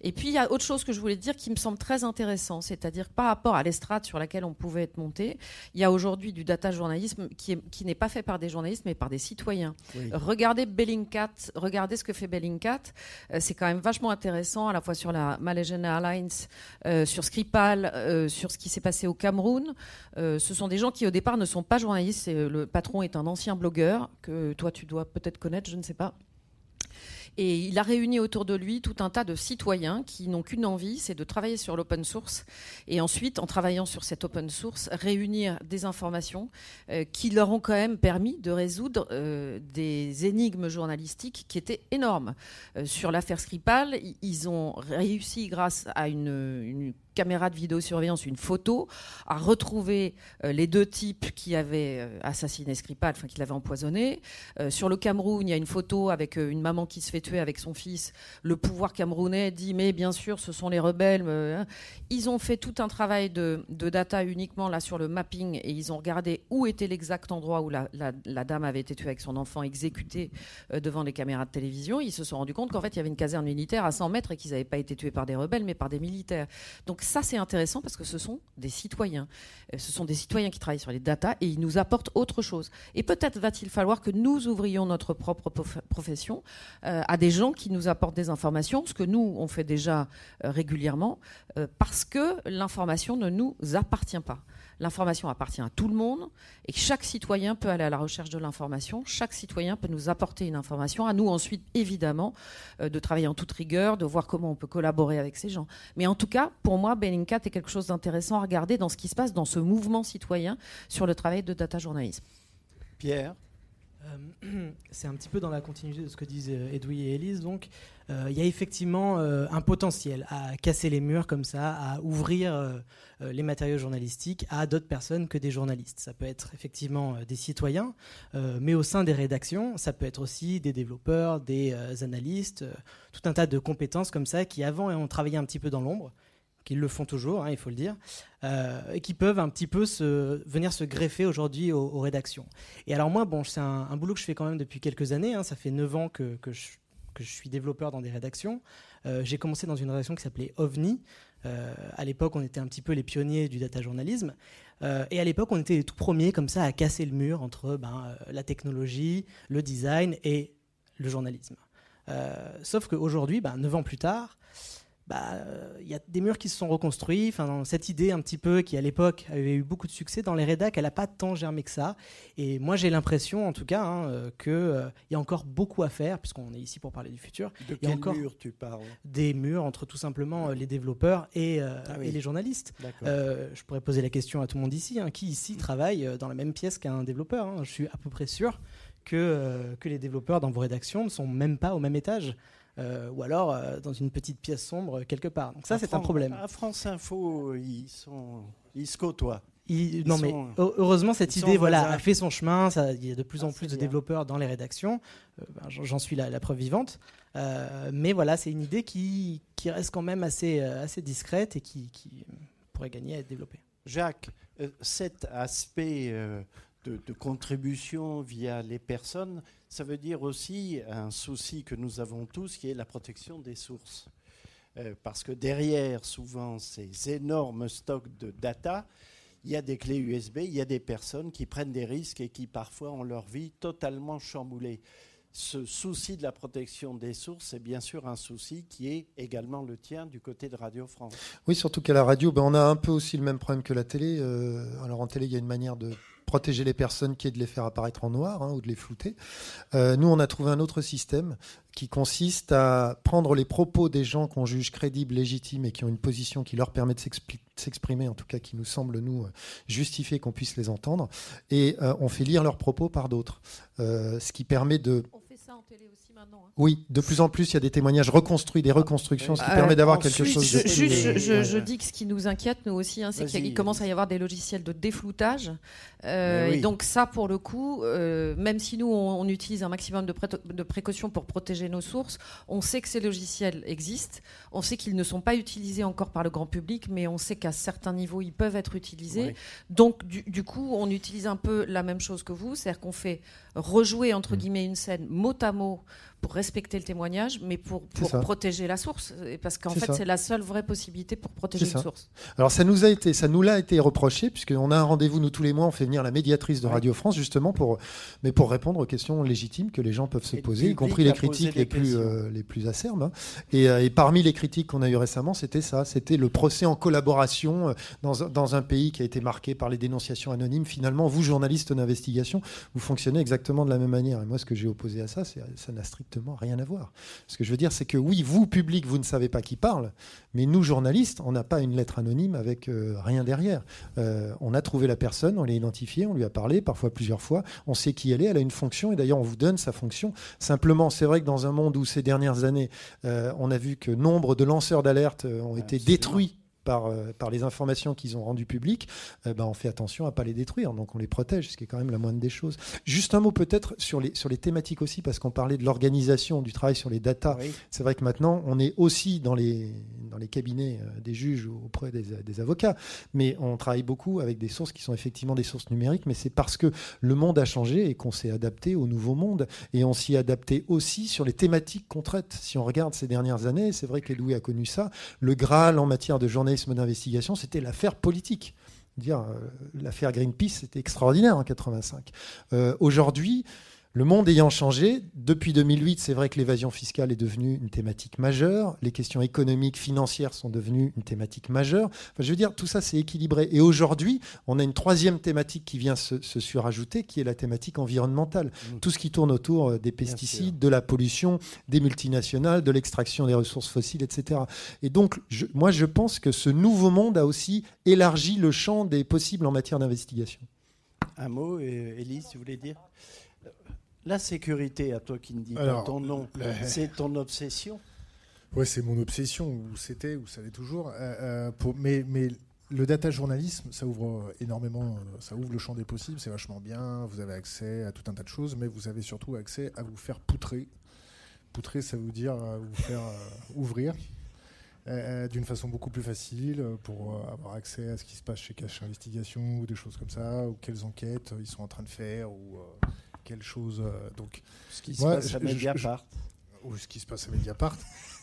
Et puis il y a autre chose que je voulais dire qui me semble très intéressant, c'est-à-dire par rapport à l'estrade sur laquelle on pouvait être monté, il y a aujourd'hui du data journalisme qui, qui n'est pas fait par des journalistes mais par des citoyens. Regardez Bellingcat, regardez ce que fait Bellingcat, euh, c'est quand même vachement intéressant à la fois sur la Malaysian Airlines, euh, sur Skripal, euh, sur ce qui s'est passé au Cameroun. ce sont des gens qui au départ ne sont pas journalistes, le patron est un ancien blogueur que toi tu dois peut-être connaître, je ne sais pas. Et il a réuni autour de lui tout un tas de citoyens qui n'ont qu'une envie, c'est de travailler sur l'open source. Et ensuite, en travaillant sur cette open source, réunir des informations euh, qui leur ont quand même permis de résoudre euh, des énigmes journalistiques qui étaient énormes. Euh, sur l'affaire Skripal, ils ont réussi, grâce à une caméra de vidéosurveillance, une photo, à retrouver euh, les deux types qui avaient euh, assassiné Skripal, enfin qui l'avaient empoisonné. Euh, sur le Cameroun, il y a une photo avec une maman qui se fait tuer avec son fils. Le pouvoir camerounais dit mais bien sûr ce sont les rebelles. Hein. Ils ont fait tout un travail de, data uniquement là sur le mapping et ils ont regardé où était l'exact endroit où la, dame avait été tuée avec son enfant exécuté devant les caméras de télévision. Ils se sont rendus compte qu'en fait il y avait une caserne militaire à 100 mètres et qu'ils n'avaient pas été tués par des rebelles mais par des militaires. Donc ça, c'est intéressant parce que ce sont des citoyens. Euh, ce sont des citoyens qui travaillent sur les datas et ils nous apportent autre chose. Et peut-être va-t-il falloir que nous ouvrions notre propre profession euh, à des gens qui nous apportent des informations, ce que nous, on fait déjà euh, régulièrement, parce que l'information ne nous appartient pas l'information appartient à tout le monde et que chaque citoyen peut aller à la recherche de l'information. Chaque citoyen peut nous apporter une information. À nous ensuite, évidemment, de travailler en toute rigueur, de voir comment on peut collaborer avec ces gens. Mais en tout cas, pour moi, Bellingcat est quelque chose d'intéressant à regarder dans ce qui se passe dans ce mouvement citoyen sur le travail de data journalisme. Pierre euh, c'est un petit peu dans la continuité de ce que disent euh, Edoui et Elise. Donc, euh, il y a effectivement un potentiel à casser les murs comme ça, à ouvrir les matériaux journalistiques à d'autres personnes que des journalistes. Ça peut être effectivement des citoyens, mais au sein des rédactions, ça peut être aussi des développeurs, des analystes, tout un tas de compétences comme ça qui avant ont travaillé un petit peu dans l'ombre qu'ils le font toujours, hein, il faut le dire, euh, et qui peuvent un petit peu venir se greffer aujourd'hui aux, rédactions. Et alors moi, bon, c'est un, boulot que je fais quand même depuis quelques années, hein, ça fait 9 ans que, je, suis développeur dans des rédactions. j'ai commencé dans une rédaction qui s'appelait OVNI. à l'époque, on était un petit peu les pionniers du data journalisme. et à l'époque, on était les tout premiers comme ça à casser le mur entre ben, la technologie, le design et le journalisme. sauf qu'aujourd'hui, ben, 9 ans plus tard, il bah, y a des murs qui se sont reconstruits. Enfin, cette idée un petit peu qui à l'époque avait eu beaucoup de succès dans les rédacs, elle n'a pas tant germé que ça. Et moi j'ai l'impression en tout cas hein, euh, qu'il euh, y a encore beaucoup à faire puisqu'on est ici pour parler du futur. De quels murs tu parles? Des murs entre tout simplement euh, les développeurs et, ah et les journalistes. je pourrais poser la question à tout le monde ici. Hein. qui ici travaille dans la même pièce qu'un développeur hein? Je suis à peu près sûr que, que les développeurs dans vos rédactions ne sont même pas au même étage. Euh, ou alors euh, dans une petite pièce sombre quelque part. Donc ça, c'est un problème. À France Info, ils, sont, ils se côtoient. non, mais heureusement, cette idée voilà, a fait son chemin. Ça, il y a de plus en ah, plus de développeurs dans les rédactions. Euh, ben, J'en suis la, preuve vivante. mais voilà, c'est une idée qui, qui, reste quand même assez, assez discrète et qui, qui, pourrait gagner à être développée. Jacques, cet aspect de, contribution via les personnes, ça veut dire aussi un souci que nous avons tous, qui est la protection des sources. Euh, parce que derrière, souvent, ces énormes stocks de data, il y a des clés USB, il y a des personnes qui prennent des risques et qui parfois ont leur vie totalement chamboulée. Ce souci de la protection des sources, c'est bien sûr un souci qui est également le tien du côté de Radio France. Oui, surtout qu'à la radio, ben, on a un peu aussi le même problème que la télé. Euh, alors en télé, il y a une manière de protéger les personnes qui est de les faire apparaître en noir hein, ou de les flouter. Euh, nous, on a trouvé un autre système qui consiste à prendre les propos des gens qu'on juge crédibles, légitimes et qui ont une position qui leur permet de s'exprimer, en tout cas qui nous semble nous justifier qu'on puisse les entendre, et euh, on fait lire leurs propos par d'autres, euh, ce qui permet de Hein. Oui, de plus en plus, il y a des témoignages reconstruits, des reconstructions, ce qui permet d'avoir quelque chose de. Je, je, dis que ce qui nous inquiète, nous aussi, hein, c'est qu'il commence à y avoir des logiciels de défloutage. Euh, et donc, ça, pour le coup, euh, même si nous, on, utilise un maximum de, de, précautions pour protéger nos sources, on sait que ces logiciels existent. On sait qu'ils ne sont pas utilisés encore par le grand public, mais on sait qu'à certains niveaux, ils peuvent être utilisés. Donc, du, du, coup, on utilise un peu la même chose que vous, c'est-à-dire qu'on fait rejouer, entre mm. guillemets, une scène mot à mot pour respecter le témoignage, mais pour, pour protéger la source. Parce qu'en fait, c'est la seule vraie possibilité pour protéger une source. Alors, ça nous a été, ça nous l'a été reproché, puisqu'on a un rendez-vous, nous, tous les mois, on fait venir la médiatrice de Radio France, justement, pour, mais pour répondre aux questions légitimes que les gens peuvent se poser, y compris les critiques les plus, euh, les plus acerbes. Hein. Et, euh, et, parmi les critiques qu'on a eues récemment, c'était ça, c'était le procès en collaboration euh, dans, dans un pays qui a été marqué par les dénonciations anonymes. Finalement, vous, journalistes d'investigation, vous fonctionnez exactement de la même manière. Et moi, ce que j'ai opposé à ça, c'est ça n'a strictement rien à voir. Ce que je veux dire, c'est que oui, vous, public, vous ne savez pas qui parle, mais nous, journalistes, on n'a pas une lettre anonyme avec euh, rien derrière. Euh, on a trouvé la personne, on l'a identifiée, on lui a parlé, parfois plusieurs fois, on sait qui elle est, elle a une fonction, et d'ailleurs, on vous donne sa fonction. Simplement, c'est vrai que dans un monde où ces dernières années, euh, on a vu que nombre de lanceurs d'alerte ont été détruits par, euh, par les informations qu'ils ont rendues publiques, ben on fait attention à ne pas les détruire. Donc on les protège, ce qui est quand même la moindre des choses. Juste un mot peut-être sur les, sur les thématiques aussi, parce qu'on parlait de l'organisation du travail sur les datas. C'est vrai que maintenant, on est aussi dans les, dans les cabinets euh, des juges ou auprès des, des, avocats, mais on travaille beaucoup avec des sources qui sont effectivement des sources numériques, mais c'est parce que le monde a changé et qu'on s'est adapté au nouveau monde. Et on s'y est adapté aussi sur les thématiques qu'on traite. Si on regarde ces dernières années, c'est vrai qu'Edoui a connu ça. Le Graal en matière de journée d'investigation, c'était l'affaire politique. Dire euh, l'affaire Greenpeace, c'était extraordinaire en 85. Euh, aujourd'hui, le monde ayant changé, depuis 2008, c'est vrai que l'évasion fiscale est devenue une thématique majeure, les questions économiques, financières sont devenues une thématique majeure. je veux dire, tout ça c'est équilibré. Et aujourd'hui, on a une troisième thématique qui vient se, surajouter, qui est la thématique environnementale. Mmh. Tout ce qui tourne autour euh, des pesticides, de la pollution, des multinationales, de l'extraction des ressources fossiles, etc. Et donc, moi, je pense que ce nouveau monde a aussi élargi le champ des possibles en matière d'investigation. Un mot, Élise, tu voulais dire? La sécurité, à toi qui ne dis pas ton nom, c'est ton obsession Oui, c'est mon obsession, ou c'était, ou ça l'est toujours. Euh, euh, pour, mais, mais le data journalisme, ça ouvre énormément, ça ouvre le champ des possibles, c'est vachement bien, vous avez accès à tout un tas de choses, mais vous avez surtout accès à vous faire poutrer. Poutrer, ça veut dire euh, vous faire ouvrir. d'une façon beaucoup plus facile pour avoir accès à ce qui se passe chez Cache Investigation ou des choses comme ça, ou quelles enquêtes ils sont en train de faire, ou quelle chose. Euh, donc, ce qui se passe à Mediapart. ou ce qui se passe à Mediapart.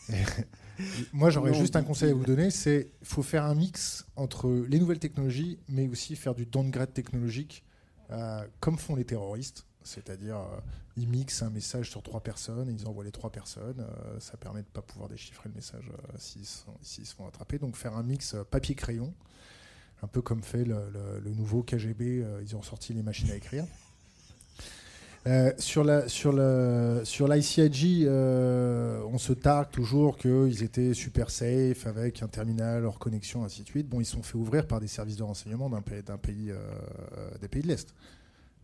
Moi, j'aurais juste un conseil à vous donner, c'est faut faire un mix entre les nouvelles technologies, mais aussi faire du downgrade technologique, euh, comme font les terroristes. C'est-à-dire, euh, ils mixent un message sur trois personnes, ils envoient les trois personnes. Euh, ça permet de ne pas pouvoir déchiffrer le message s'ils se font attraper. Donc, faire un mix papier-crayon, un peu comme fait le, le nouveau KGB. ils ont sorti les machines à écrire. Euh, sur la sur le sur l'ICIG, euh, on se targue toujours qu'ils étaient super safe avec un terminal hors connexion, ainsi de suite. Bon, ils sont fait ouvrir par des services de renseignement d'un pays d'un pays euh, des pays de l'est.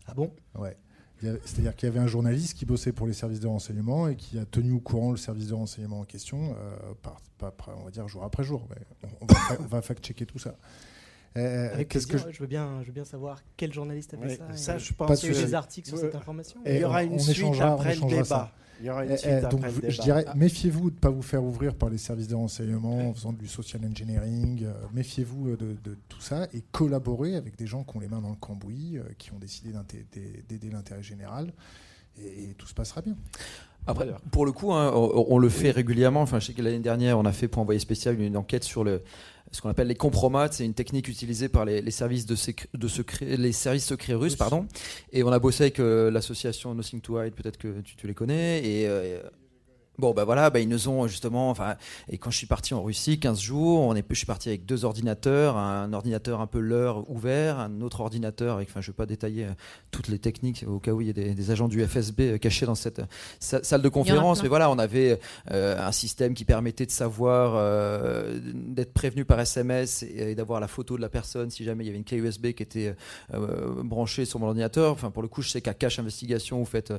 Ah bon? Ouais. C'est-à-dire qu'il y avait un journaliste qui bossait pour les services de renseignement et qui a tenu au courant le service de renseignement en question, par, on va dire jour après jour. on, va, on va fact-checker tout ça. Euh, Avec que je veux bien, je veux bien savoir quel journaliste a fait ça. Ça, je pense. Que des articles sur cette information. il y aura une suite après le débat. Il y aura une suite donc, après le débat. Je dirais, méfiez-vous de ne pas vous faire ouvrir par les services de renseignement en faisant du social engineering. Euh, méfiez-vous de, tout ça et collaborez avec des gens qui ont les mains dans le cambouis, euh, qui ont décidé d'aider l'intérêt général. Et, tout se passera bien. Après, pour le coup, hein, on, on, le fait régulièrement. Enfin, je sais que l'année dernière, on a fait pour envoyer spécial une enquête sur le, ce qu'on appelle les compromats. C'est une technique utilisée par les, services de, les services secrets russes, pardon. Et on a bossé avec euh, l'association Nothing to Hide, peut-être que tu, les connais. Et, euh, Bon, ben voilà, bah, ils nous ont justement. Enfin, et quand je suis parti en Russie, 15 jours, on est, je suis parti avec deux ordinateurs, un ordinateur un peu leur ouvert, un autre ordinateur, avec, enfin, je ne vais pas détailler euh, toutes les techniques au cas où il y a des, agents du FSB euh, cachés dans cette euh, salle de conférence. Mais voilà, on avait un système qui permettait de savoir, d'être prévenu par SMS et, d'avoir la photo de la personne si jamais il y avait une clé USB qui était branchée sur mon ordinateur. Enfin, pour le coup, je sais qu'à Cache Investigation, vous faites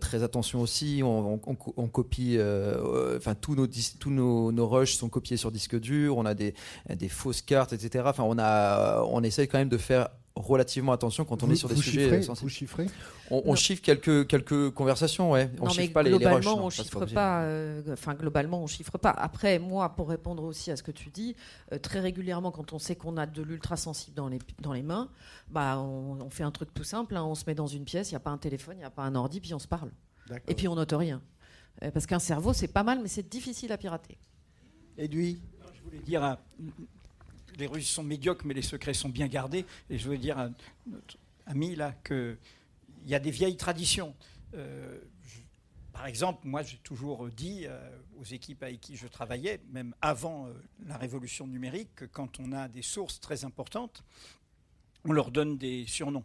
très attention aussi. on, on copie euh, enfin tous nos tous nos, nos, rushs sont copiés sur disque dur, on a des, des fausses cartes, etc. Enfin, on a, on essaye quand même de faire relativement attention quand on est sur des sujets sensibles. Vous chiffrez? On, chiffre quelques, quelques conversations, ouais. On non, chiffre mais pas globalement, les, les on chiffre pas. Euh, globalement, on chiffre pas. Après, moi, pour répondre aussi à ce que tu dis, euh, très régulièrement, quand on sait qu'on a de l'ultra sensible dans les dans les mains, bah, on, fait un truc tout simple. Hein. on se met dans une pièce, il n'y a pas un téléphone, il n'y a pas un ordi, puis on se parle. Et puis on note rien. Euh, parce qu'un cerveau, c'est pas mal, mais c'est difficile à pirater. Edoui Je voulais dire, euh, les Russes sont médiocres, mais les secrets sont bien gardés. Et je voulais dire à notre ami là qu'il y a des vieilles traditions. Euh, par exemple, moi, j'ai toujours dit aux équipes avec qui je travaillais, même avant la révolution numérique, que quand on a des sources très importantes, on leur donne des surnoms.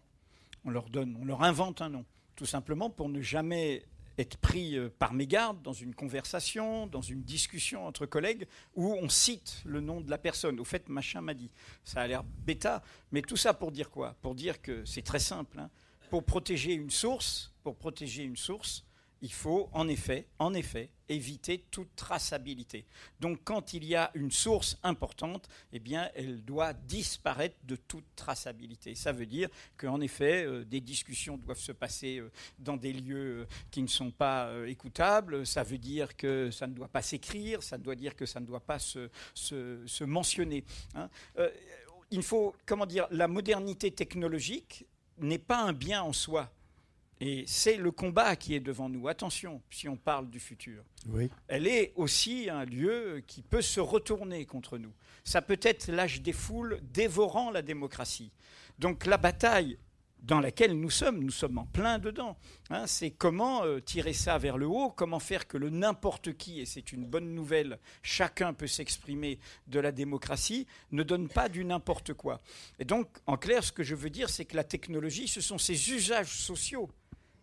On leur donne, on leur invente un nom, tout simplement pour ne jamais être pris euh, par mégarde dans une conversation, dans une discussion entre collègues, où on cite le nom de la personne. Au fait, machin m'a dit. Ça a l'air bêta, mais tout ça pour dire quoi? Pour dire que c'est très simple. Hein. Pour protéger une source, pour protéger une source, il faut en effet, en effet, éviter toute traçabilité. Donc quand il y a une source importante, eh bien, elle doit disparaître de toute traçabilité. Ça veut dire qu'en effet, euh, des discussions doivent se passer euh, dans des lieux euh, qui ne sont pas écoutables. Ça veut dire que ça ne doit pas s'écrire. Ça doit dire que ça ne doit pas se, mentionner. Hein. il faut, comment dire, la modernité technologique n'est pas un bien en soi. Et c'est le combat qui est devant nous. Attention, si on parle du futur. Oui. Elle est aussi un lieu qui peut se retourner contre nous. Ça peut être l'âge des foules dévorant la démocratie. Donc la bataille dans laquelle nous sommes, nous sommes en plein dedans. Hein. c'est comment euh, tirer ça vers le haut, comment faire que le n'importe qui, et c'est une bonne nouvelle, chacun peut s'exprimer de la démocratie, ne donne pas du n'importe quoi. Et donc, en clair, ce que je veux dire, c'est que la technologie, ce sont ces usages sociaux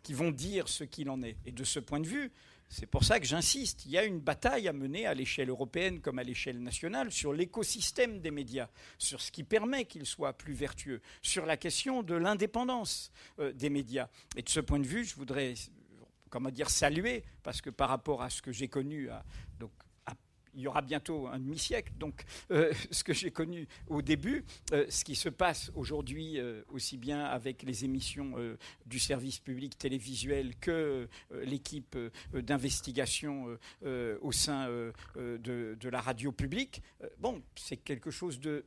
qui vont dire ce qu'il en est. Et de ce point de vue, c'est pour ça que j'insiste, il y a une bataille à mener à l'échelle européenne comme à l'échelle nationale sur l'écosystème des médias, sur ce qui permet qu'ils soient plus vertueux, sur la question de l'indépendance euh, des médias. Et de ce point de vue, je voudrais comment dire, saluer, parce que par rapport à ce que j'ai connu, donc il y aura bientôt un demi-siècle. Donc, euh, ce que j'ai connu au début, euh, ce qui se passe aujourd'hui, euh, aussi bien avec les émissions du service public télévisuel que l'équipe d'investigation au sein de, la radio publique, bon, c'est quelque chose de,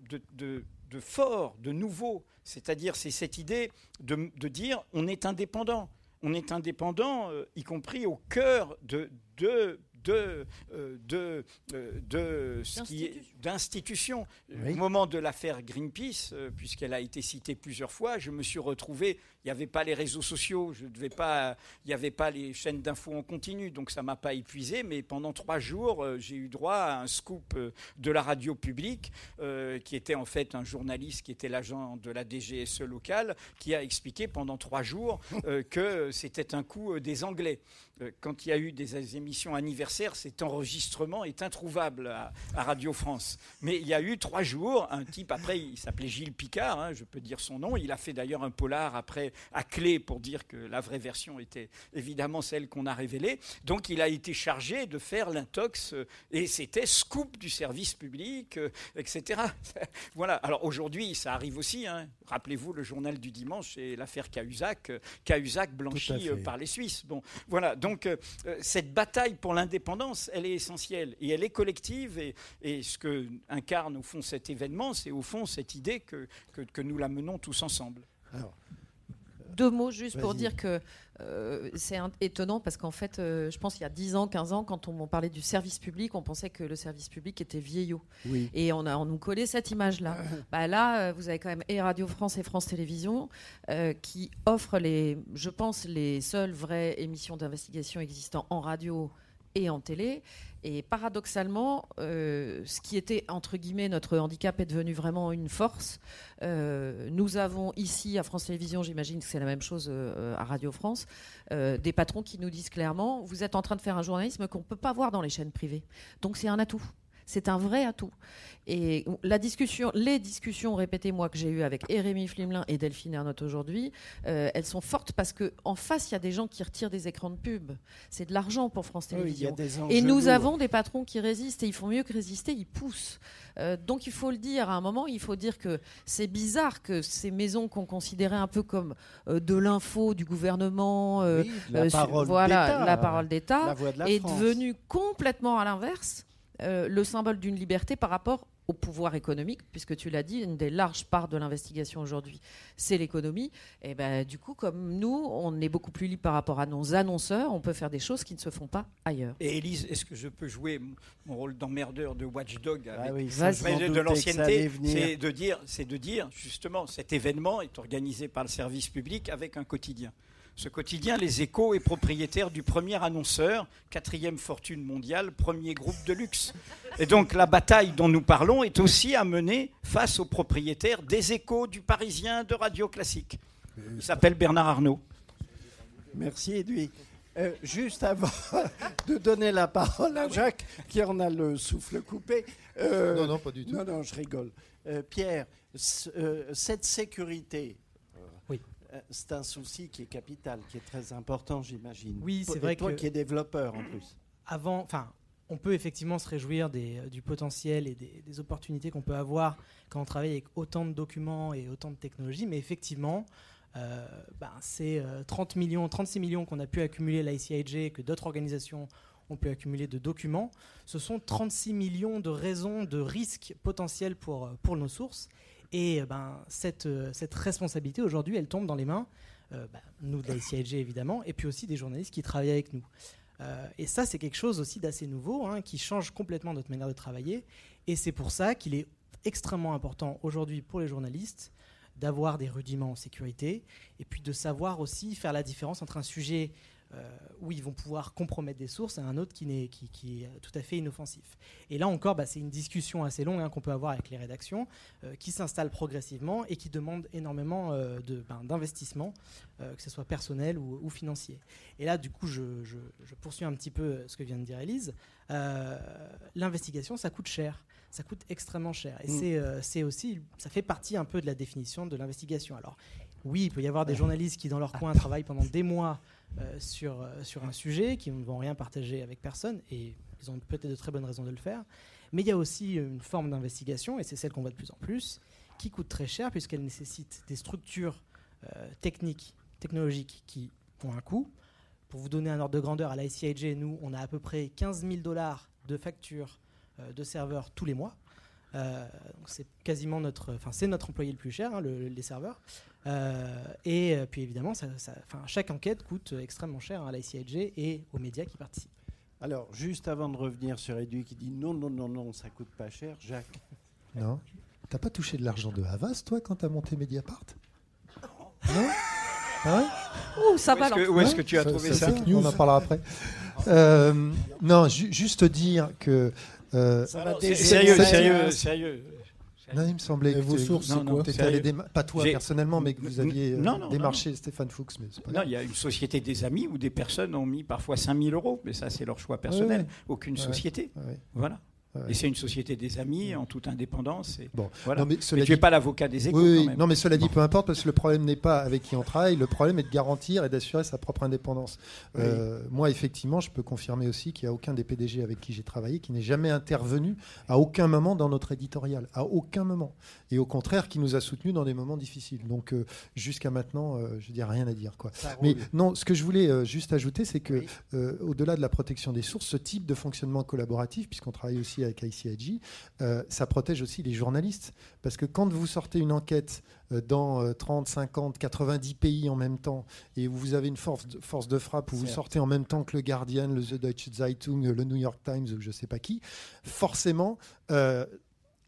fort, de nouveau. C'est-à-dire, c'est cette idée de dire on est indépendant. On est indépendant, y compris au cœur de, de de, euh, de, euh, de ce qui d'institutions. Au moment de l'affaire Greenpeace, euh, puisqu'elle a été citée plusieurs fois, je me suis retrouvé. Il n'y avait pas les réseaux sociaux, je devais pas, il n'y avait pas les chaînes d'infos en continu, donc ça m'a pas épuisé. Mais pendant trois jours, j'ai eu droit à un scoop de la radio publique, qui était en fait un journaliste qui était l'agent de la DGSE locale, qui a expliqué pendant trois jours que c'était un coup des Anglais. Quand il y a eu des émissions anniversaires cet enregistrement est introuvable à, Radio France. Mais il y a eu trois jours, un type, après, il s'appelait Gilles Picard, hein, je peux dire son nom, il a fait d'ailleurs un polar après à clé pour dire que la vraie version était évidemment celle qu'on a révélée. Donc il a été chargé de faire l'intox, euh, et c'était scoop du service public, euh, etc. voilà. Alors aujourd'hui, ça arrive aussi. Hein. Rappelez-vous le journal du dimanche et l'affaire Cahuzac, euh, Cahuzac blanchi par les Suisses. Bon, voilà. Donc cette bataille pour l'indépendance elle est essentielle et elle est collective. Et, ce que incarne au fond cet événement, c'est au fond cette idée que, que, nous la menons tous ensemble. Deux mots juste pour dire que euh, c'est étonnant parce qu'en fait, euh, je pense qu'il y a 10 ans, 15 ans, quand on parlait du service public, on pensait que le service public était vieillot. Et on, a, on nous collait cette image-là. bah là, euh, vous avez quand même et Radio France et France Télévisions qui offrent, les, je pense, les seules vraies émissions d'investigation existant en radio et en télé. Et paradoxalement, euh, ce qui était entre guillemets notre handicap est devenu vraiment une force. Euh, nous avons ici à France Télévisions, j'imagine que c'est la même chose euh, à Radio France, des patrons qui nous disent clairement vous êtes en train de faire un journalisme qu'on ne peut pas voir dans les chaînes privées. Donc c'est un atout. C'est un vrai atout. Et la discussion, les discussions, répétez moi, que j'ai eues avec Érémy Flimelin et Delphine Ernotte aujourd'hui, euh, elles sont fortes parce qu'en face, il y a des gens qui retirent des écrans de pub. C'est de l'argent pour France Télévisions. et nous avons des patrons qui résistent et ils font mieux que résister, ils poussent. Euh, donc il faut le dire à un moment, il faut dire que c'est bizarre que ces maisons qu'on considérait un peu comme euh, de l'info du gouvernement, la, parole voilà, la parole d'État, est devenue complètement à l'inverse. Euh, le symbole d'une liberté par rapport au pouvoir économique, puisque tu l'as dit, une des larges parts de l'investigation aujourd'hui, c'est l'économie. Et ben, du coup, comme nous, on est beaucoup plus libre par rapport à nos annonceurs, on peut faire des choses qui ne se font pas ailleurs. Et Élise, est-ce que je peux jouer mon rôle d'emmerdeur de watchdog avec ah de l'ancienneté C'est de dire, c'est de dire justement, cet événement est organisé par le service public avec un quotidien. Ce quotidien, Les Échos, est propriétaire du premier annonceur, quatrième fortune mondiale, premier groupe de luxe. Et donc la bataille dont nous parlons est aussi à mener face au propriétaire des Échos, du Parisien, de Radio Classique. Il s'appelle Bernard Arnault. Merci Edoui. Euh, juste avant de donner la parole à Jacques, qui en a le souffle coupé. Euh, non, non, pas du tout. Non, non, je rigole. Euh, Pierre, cette sécurité, c'est un souci qui est capital, qui est très important, j'imagine. Oui, c'est vrai toi qui es développeur en plus. Avant, enfin, on peut effectivement se réjouir des, euh, du potentiel et des, opportunités qu'on peut avoir quand on travaille avec autant de documents et autant de technologies, mais effectivement, euh, ben, c'est 30 millions, 36 millions qu'on a pu accumuler à l'ICIJ, que d'autres organisations ont pu accumuler de documents. Ce sont 36 millions de raisons de risques potentiels pour, pour nos sources. Et euh, ben, cette, euh, cette responsabilité, aujourd'hui, elle tombe dans les mains, euh, ben, nous de la CIG évidemment, et puis aussi des journalistes qui travaillent avec nous. et ça, c'est quelque chose aussi d'assez nouveau, hein, qui change complètement notre manière de travailler. Et c'est pour ça qu'il est extrêmement important aujourd'hui pour les journalistes d'avoir des rudiments en sécurité, et puis de savoir aussi faire la différence entre un sujet où ils vont pouvoir compromettre des sources et un autre qui, est, qui, est tout à fait inoffensif. Et là encore, bah, c'est une discussion assez longue hein, qu'on peut avoir avec les rédactions, euh, qui s'installe progressivement et qui demande énormément euh, ben, d'investissement, que ce soit personnel ou, financier. Et là, du coup, je, je, poursuis un petit peu ce que vient de dire Elise. L'investigation, ça coûte cher ça coûte extrêmement cher. Et mm. c'est aussi, ça fait partie un peu de la définition de l'investigation. Alors, oui, il peut y avoir des journalistes qui, dans leur coin, travaillent pendant des mois euh, sur, euh, sur un sujet, qui ne vont rien partager avec personne, et ils ont peut-être de très bonnes raisons de le faire. Mais il y a aussi une forme d'investigation, et c'est celle qu'on voit de plus en plus, qui coûte très cher puisqu'elle nécessite des structures euh, techniques, technologiques qui ont un coût. Pour vous donner un ordre de grandeur, à l'ICIJ, nous, on a à peu près 15 000 dollars de factures de serveurs tous les mois. C'est quasiment notre, enfin c'est notre employé le plus cher, hein, les serveurs. et puis évidemment, ça, chaque enquête coûte extrêmement cher à la ICIG et aux médias qui participent. Alors, juste avant de revenir sur Edu qui dit non, non, non, non, ça coûte pas cher, Jacques. Non. T'as pas touché de l'argent de Havas, toi, quand t'as monté Mediapart? Non ah Ouh, ça va. Où est-ce que tu as trouvé ça, On en parlera après. Euh, non, juste dire que. Euh, ça va sérieux, sérieux, sérieux. Non, il me semblait que vos sources, non, non, pas toi personnellement, mais que vous aviez euh, démarché Stéphane Fuchs. Mais non, il y a une société des amis où des personnes ont mis parfois 5000 euros, mais ça c'est leur choix personnel. Aucune société. Voilà. Et c'est une société des amis en toute indépendance. Et bon, voilà. mais, tu n'es pas l'avocat des échos. Oui, quand non, mais cela dit, peu importe, parce que le problème n'est pas avec qui on travaille, le problème est de garantir et d'assurer sa propre indépendance. Euh, moi, effectivement, je peux confirmer aussi qu'il n'y a aucun des PDG avec qui j'ai travaillé qui n'est jamais intervenu à aucun moment dans notre éditorial, à aucun moment. Et au contraire, qui nous a soutenus dans des moments difficiles. Donc, euh, jusqu'à maintenant, euh, je dis rien à dire. Quoi. Mais non, ce que je voulais juste ajouter, c'est que, au-delà de la protection des sources, ce type de fonctionnement collaboratif, puisqu'on travaille aussi avec ICIG, euh, ça protège aussi les journalistes. Parce que quand vous sortez une enquête euh, dans 30, 50, 90 pays en même temps, et vous avez une force de, force de frappe où vous sortez en même temps que le Guardian, le The Deutsche Zeitung, le New York Times ou je ne sais pas qui, forcément, euh,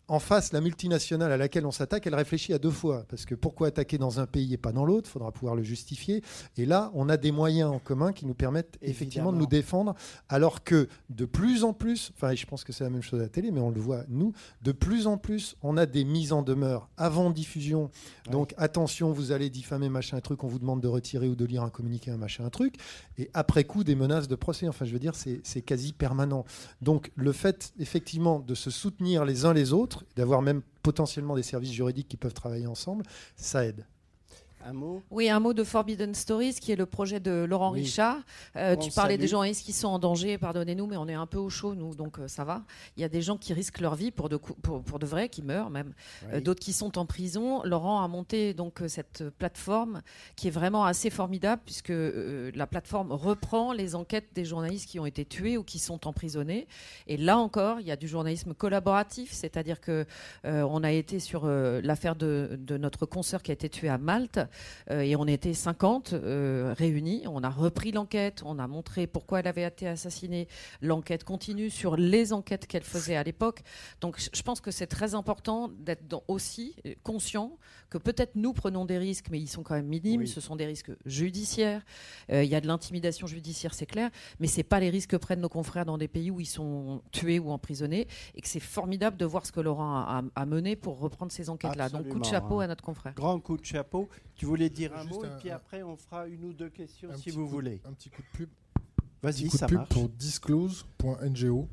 en face, la multinationale à laquelle on s'attaque, elle réfléchit à deux fois. Parce que pourquoi attaquer dans un pays et pas dans l'autre? Il faudra pouvoir le justifier. Et là, on a des moyens en commun qui nous permettent effectivement de nous défendre. Alors que de plus en plus, enfin, je pense que c'est la même chose à la télé, mais on le voit nous, de plus en plus, on a des mises en demeure avant diffusion. Donc attention, vous allez diffamer machin un truc, on vous demande de retirer ou de lire un communiqué un machin un truc. Et après coup, des menaces de procès. Enfin, je veux dire, c'est quasi permanent. Donc le fait effectivement de se soutenir les uns les autres, d'avoir même potentiellement des services juridiques qui peuvent travailler ensemble, ça aide. Un mot Oui, un mot de Forbidden Stories, qui est le projet de Laurent Richard. Euh, tu parlais des journalistes qui sont en danger, pardonnez-nous, mais on est un peu au chaud, nous, donc euh, ça va. Il y a des gens qui risquent leur vie pour de, pour, pour de vrai, qui meurent même. Euh, d'autres qui sont en prison. Laurent a monté donc cette plateforme qui est vraiment assez formidable, puisque la plateforme reprend les enquêtes des journalistes qui ont été tués ou qui sont emprisonnés. Et là encore, il y a du journalisme collaboratif, c'est-à-dire que on a été sur l'affaire de, de notre consoeur qui a été tué à Malte. Euh, et on était 50 euh, réunis. On a repris l'enquête, on a montré pourquoi elle avait été assassinée. L'enquête continue sur les enquêtes qu'elle faisait à l'époque. Donc je pense que c'est très important d'être aussi conscient que peut-être nous prenons des risques, mais ils sont quand même minimes. Ce sont des risques judiciaires. Euh, il y a de l'intimidation judiciaire, c'est clair, mais c'est pas les risques que prennent nos confrères dans des pays où ils sont tués ou emprisonnés, et que c'est formidable de voir ce que Laurent a, mené pour reprendre ces enquêtes-là. Donc coup de chapeau à notre confrère. Grand coup de chapeau. Tu voulais dire un mot, et puis après on fera une ou deux questions si vous voulez. Un petit coup de pub. Vas-y, ça pub pour disclose.ngo.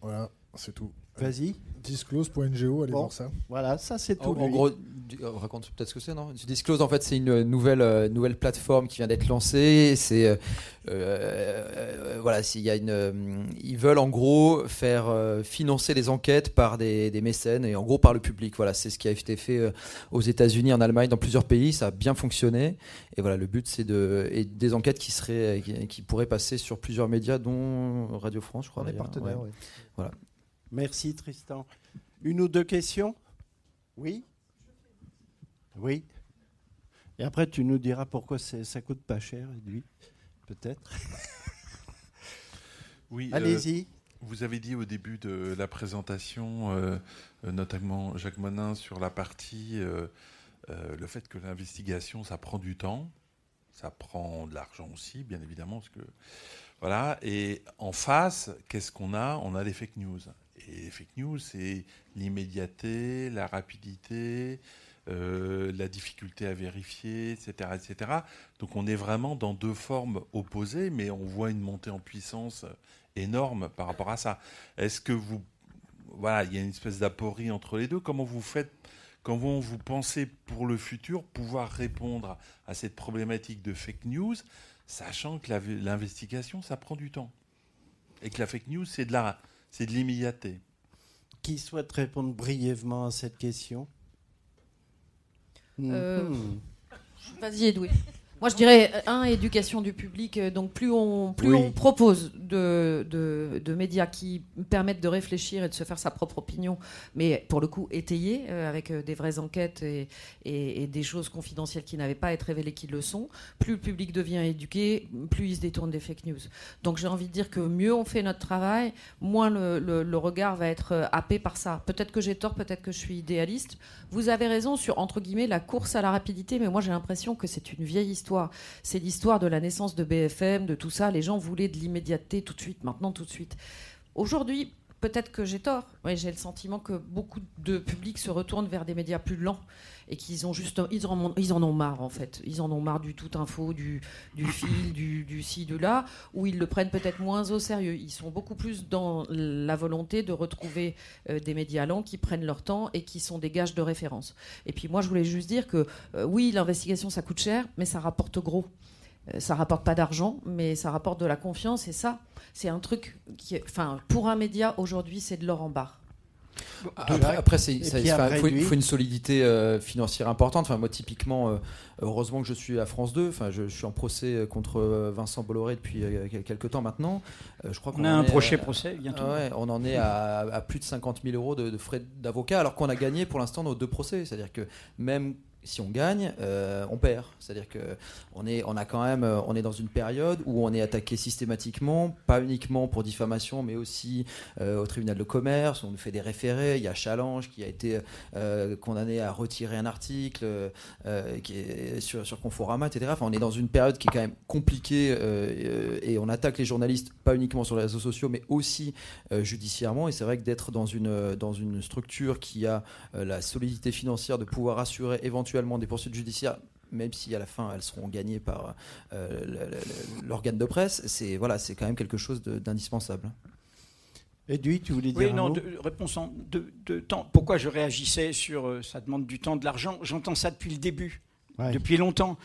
Voilà, c'est tout. Vas-y. Disclose.ngo, allez voir ça. Voilà, ça c'est tout. En, gros, euh, raconte peut-être ce que c'est, non? Disclose, en fait, c'est une nouvelle, euh, nouvelle plateforme qui vient d'être lancée. C'est euh, voilà, s'il y a une, ils veulent en gros faire financer les enquêtes par des, des, mécènes et en gros par le public. Voilà, c'est ce qui a été fait aux États-Unis, en Allemagne, dans plusieurs pays. Ça a bien fonctionné. Et voilà, le but, c'est de et des enquêtes qui seraient, qui, pourraient passer sur plusieurs médias, dont Radio France, je crois. On partenaires, oui. Voilà. Merci Tristan. Une ou deux questions? Oui? Oui. Et après, tu nous diras pourquoi ça coûte pas cher, lui, peut-être. Oui. Allez-y. Euh, vous avez dit au début de la présentation, euh, notamment Jacques Monin, sur la partie, euh, le fait que l'investigation, ça prend du temps, ça prend de l'argent aussi, bien évidemment, parce que voilà. Et en face, qu'est-ce qu'on a? On a les fake news. Et les fake news, c'est l'immédiateté, la rapidité, euh, la difficulté à vérifier, etc., etc. Donc on est vraiment dans deux formes opposées, mais on voit une montée en puissance énorme par rapport à ça. Est-ce que vous... Voilà, il y a une espèce d'aporie entre les deux. Comment vous faites, comment vous pensez pour le futur pouvoir répondre à cette problématique de fake news, sachant que l'investigation, ça prend du temps Et que la fake news, c'est de la c'est de l'immédiateté. Qui souhaite répondre brièvement à cette question? Euh, hmm. Vas-y, Edoui. Moi, je dirais, un, éducation du public. Euh, donc, plus on, plus on propose de, de, médias qui permettent de réfléchir et de se faire sa propre opinion, mais pour le coup étayée, euh, avec euh, des vraies enquêtes et, et, des choses confidentielles qui n'avaient pas à être révélées qui le sont, plus le public devient éduqué, plus il se détourne des fake news. Donc, j'ai envie de dire que mieux on fait notre travail, moins le, le regard va être happé par ça. Peut-être que j'ai tort, peut-être que je suis idéaliste. Vous avez raison sur, entre guillemets, la course à la rapidité, mais moi, j'ai l'impression que c'est une vieille histoire c'est l'histoire de la naissance de BFM, de tout ça. Les gens voulaient de l'immédiateté tout de suite, maintenant tout de suite. Aujourd'hui, peut-être que j'ai tort. mais j'ai le sentiment que beaucoup de publics se retournent vers des médias plus lents et qu'ils ont juste, ils en, ils en, ont marre en fait. Ils en ont marre du tout info, du, fil, du, du, ci, du là, où ils le prennent peut-être moins au sérieux. Ils sont beaucoup plus dans la volonté de retrouver euh, des médias lents qui prennent leur temps et qui sont des gages de référence. Et puis moi, je voulais juste dire que euh, oui, l'investigation ça coûte cher, mais ça rapporte gros. Euh, ça rapporte pas d'argent, mais ça rapporte de la confiance et ça, c'est un truc qui, enfin, pour un média aujourd'hui, c'est de l'or en barre. Après, il faut, une solidité euh, financière importante. Enfin, moi, typiquement, euh, heureusement que je suis à France 2. Enfin, je, suis en procès contre Vincent Bolloré depuis quelques temps maintenant. je crois qu'on a un prochain procès bientôt. on en est à, plus de 50 000 euros de, de frais d'avocat, alors qu'on a gagné pour l'instant nos deux procès. C'est-à-dire que même si on gagne, euh, on perd. C'est-à-dire que on est, on a quand même, euh, on est dans une période où on est attaqué systématiquement, pas uniquement pour diffamation, mais aussi euh, au tribunal de commerce. On nous fait des référés. Il y a Challenge qui a été condamné à retirer un article sur, sur Conforama, etc. Enfin, on est dans une période qui est quand même compliquée et on attaque les journalistes pas uniquement sur les réseaux sociaux, mais aussi judiciairement. Et c'est vrai que d'être dans une dans une structure qui a la solidité financière de pouvoir assurer éventuellement des poursuites judiciaires même si à la fin elles seront gagnées par euh, l'organe de presse, c'est voilà, c'est quand même quelque chose d'indispensable. Edoui, tu voulais dire Oui, non, de, réponse en de, temps. Pourquoi je réagissais sur euh, ça demande du temps, de l'argent? J'entends ça depuis le début, depuis longtemps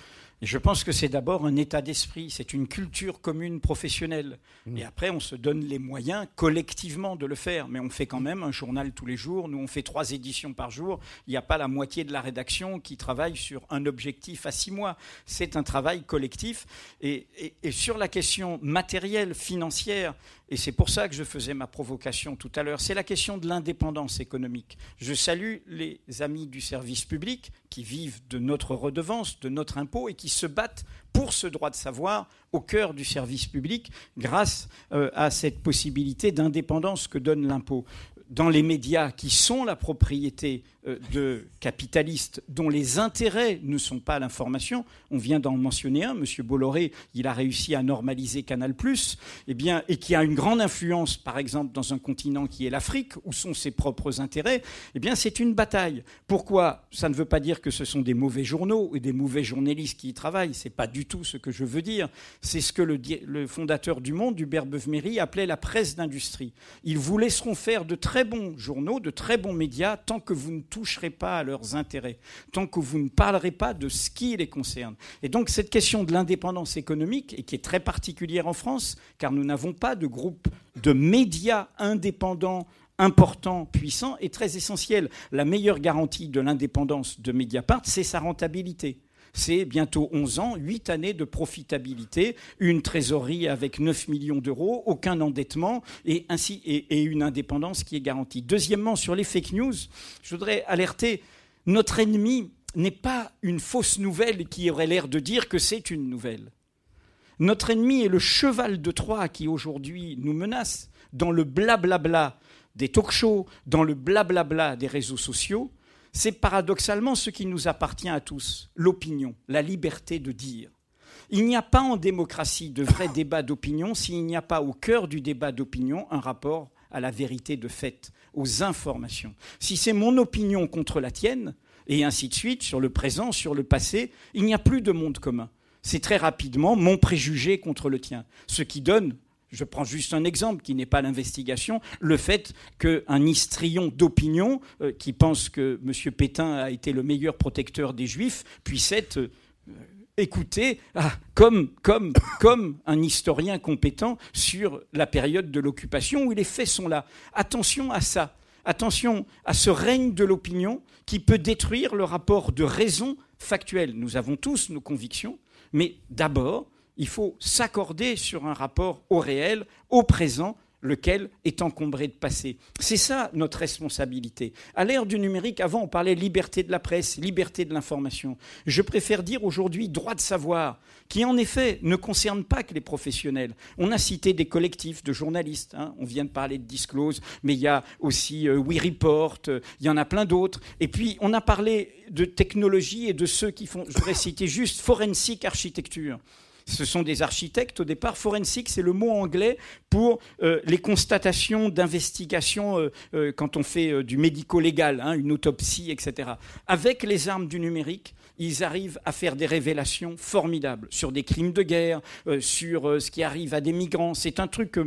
je pense que c'est d'abord un état d'esprit, c'est une culture commune professionnelle. Mmh. Et après, on se donne les moyens collectivement de le faire. Mais on fait quand même un journal tous les jours. Nous, on fait trois éditions par jour. Il n'y a pas la moitié de la rédaction qui travaille sur un objectif à six mois. C'est un travail collectif. Et, et sur la question matérielle, financière, et c'est pour ça que je faisais ma provocation tout à l'heure. C'est la question de l'indépendance économique. Je salue les amis du service public qui vivent de notre redevance, de notre impôt et qui se battent pour ce droit de savoir au cœur du service public grâce euh, à cette possibilité d'indépendance que donne l'impôt dans les médias qui sont la propriété euh, de capitalistes dont les intérêts ne sont pas l'information, on vient d'en mentionner un, M. Bolloré, il a réussi à normaliser Canal+, eh bien, et qui a une grande influence, par exemple, dans un continent qui est l'Afrique, où sont ses propres intérêts, eh bien, c'est une bataille. Pourquoi? Ça ne veut pas dire que ce sont des mauvais journaux et des mauvais journalistes qui y travaillent, c'est pas du tout ce que je veux dire. C'est ce que le, le fondateur du Monde, Hubert Beuve-Méry, appelait la presse d'industrie. Ils vous laisseront faire de très bons journaux, de très bons médias, tant que vous ne toucherez pas à leurs intérêts, tant que vous ne parlerez pas de ce qui les concerne. Et donc cette question de l'indépendance économique, et qui est très particulière en France, car nous n'avons pas de groupe de médias indépendants importants, puissants, est très essentielle. La meilleure garantie de l'indépendance de Mediapart, c'est sa rentabilité c'est bientôt 11 ans, 8 années de profitabilité, une trésorerie avec 9 millions d'euros, aucun endettement et, une indépendance qui est garantie. Deuxièmement, sur les fake news, je voudrais alerter, notre ennemi n'est pas une fausse nouvelle qui aurait l'air de dire que c'est une nouvelle. Notre ennemi est le cheval de Troie qui aujourd'hui nous menace dans le blablabla des talk-shows, dans le blablabla des réseaux sociaux, c'est paradoxalement ce qui nous appartient à tous, l'opinion, la liberté de dire. Il n'y a pas en démocratie de vrai débat d'opinion s'il n'y a pas au cœur du débat d'opinion un rapport à la vérité de fait, aux informations. Si c'est mon opinion contre la tienne, et ainsi de suite, sur le présent, sur le passé, il n'y a plus de monde commun. C'est très rapidement mon préjugé contre le tien, ce qui donne je prends juste un exemple qui n'est pas l'investigation, le fait qu'un histrion d'opinion euh, qui pense que M. Pétain a été le meilleur protecteur des Juifs puisse être euh, écouté ah, comme, comme, un historien compétent sur la période de l'occupation où les faits sont là. Attention à ça. Attention à ce règne de l'opinion qui peut détruire le rapport de raison factuel. Nous avons tous nos convictions, Mais d'abord, il faut s'accorder sur un rapport au réel, au présent, lequel est encombré de passé. C'est ça notre responsabilité. À l'ère du numérique, avant on parlait liberté de la presse, liberté de l'information. Je préfère dire aujourd'hui droit de savoir, qui en effet ne concerne pas que les professionnels. On a cité des collectifs de journalistes, hein. on vient de parler de Disclose, mais il y a aussi euh, WeReport, euh, il y en a plein d'autres. Et puis on a parlé de technologie et de ceux qui font, je voudrais citer juste forensic architecture ce sont des architectes au départ. Forensic, c'est le mot anglais pour euh, les constatations d'investigation euh, euh, quand on fait du médico-légal, hein, une autopsie, etc. Avec les armes du numérique, ils arrivent à faire des révélations formidables sur des crimes de guerre, euh, sur euh, ce qui arrive à des migrants. C'est un truc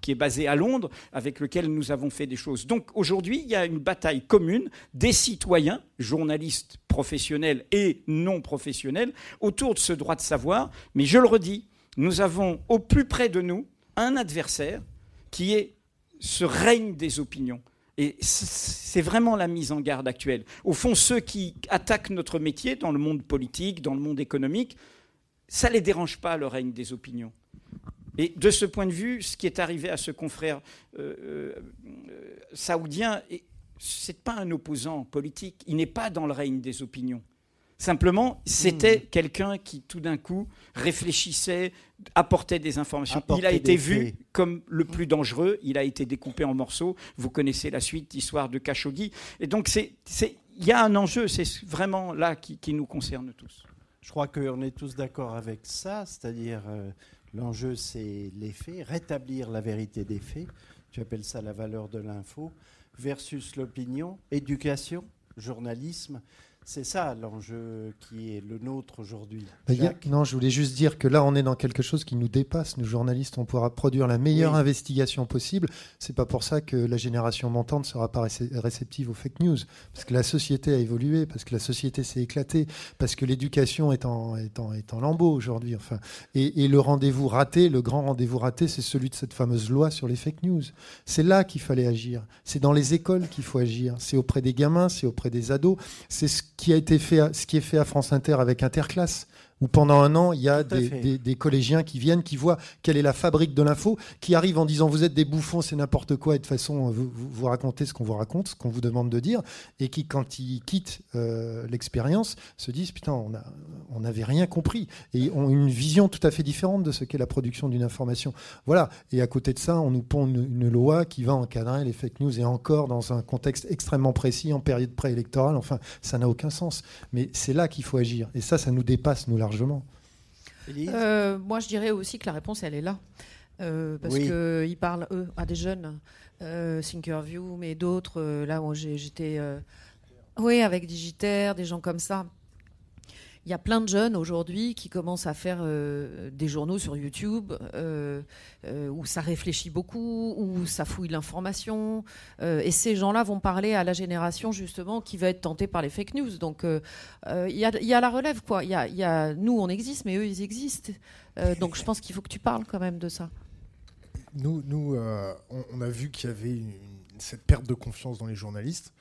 qui est basé à Londres, avec lequel nous avons fait des choses. Donc aujourd'hui, il y a une bataille commune des citoyens, journalistes professionnels et non professionnels, autour de ce droit de savoir. Mais je le redis, nous avons au plus près de nous un adversaire qui est ce règne des opinions. Et c'est vraiment la mise en garde actuelle. Au fond, ceux qui attaquent notre métier dans le monde politique, dans le monde économique, ça ne les dérange pas le règne des opinions. Et de ce point de vue, ce qui est arrivé à ce confrère euh, euh, saoudien, ce n'est pas un opposant politique, il n'est pas dans le règne des opinions. Simplement, c'était hmm. quelqu'un qui, tout d'un coup, réfléchissait, apportait des informations. il a été vu comme le plus dangereux. Il a été découpé en morceaux. Vous connaissez la suite, l'histoire de Khashoggi. Et donc, il y a un enjeu. C'est vraiment là qui, nous concerne tous. Je crois qu'on est tous d'accord avec ça. C'est-à-dire, euh, l'enjeu, c'est les faits, rétablir la vérité des faits. Tu appelles ça la valeur de l'info versus l'opinion, éducation, journalisme. C'est ça l'enjeu qui est le nôtre aujourd'hui. Bah, non, je voulais juste dire que là, on est dans quelque chose qui nous dépasse. Nous, journalistes, on pourra produire la meilleure investigation possible. C'est pas pour ça que la génération montante ne sera pas réceptive aux fake news. Parce que la société a évolué, parce que la société s'est éclatée, parce que l'éducation est en, est en, est en lambeau aujourd'hui. Enfin, et, et le rendez-vous raté, le grand rendez-vous raté, c'est celui de cette fameuse loi sur les fake news. C'est là qu'il fallait agir. C'est dans les écoles qu'il faut agir. C'est auprès des gamins, c'est auprès des ados. C'est ce qui a été fait, ce qui est fait à France Inter avec Interclasse où pendant un an, il y a des, collégiens qui viennent, qui voient quelle est la fabrique de l'info, qui arrivent en disant vous êtes des bouffons, c'est n'importe quoi, et de toute façon, vous, vous, racontez ce qu'on vous raconte, ce qu'on vous demande de dire, et qui, quand ils quittent euh, l'expérience, se disent putain, on n'avait on rien compris, et ont une vision tout à fait différente de ce qu'est la production d'une information. Voilà, et à côté de ça, on nous pond une, une, loi qui va encadrer les fake news, et encore dans un contexte extrêmement précis, en période préélectorale, enfin, ça n'a aucun sens. Mais c'est là qu'il faut agir, et ça, ça nous dépasse, nous, largement. Euh, moi, je dirais aussi que la réponse, elle est là. Euh, parce qu'ils parlent, eux, à des jeunes, euh, Thinkerview, mais d'autres, là où j'étais. oui, avec Digitaire, des gens comme ça. Il y a plein de jeunes aujourd'hui qui commencent à faire euh, des journaux sur YouTube euh, euh, où ça réfléchit beaucoup, où ça fouille l'information. et ces gens-là vont parler à la génération justement qui va être tentée par les fake news. Donc il y, a la relève, quoi. Il y a, nous, on existe, mais eux, ils existent. donc je pense qu'il faut que tu parles quand même de ça. Nous, nous on, a vu qu'il y avait cette perte de confiance dans les journalistes.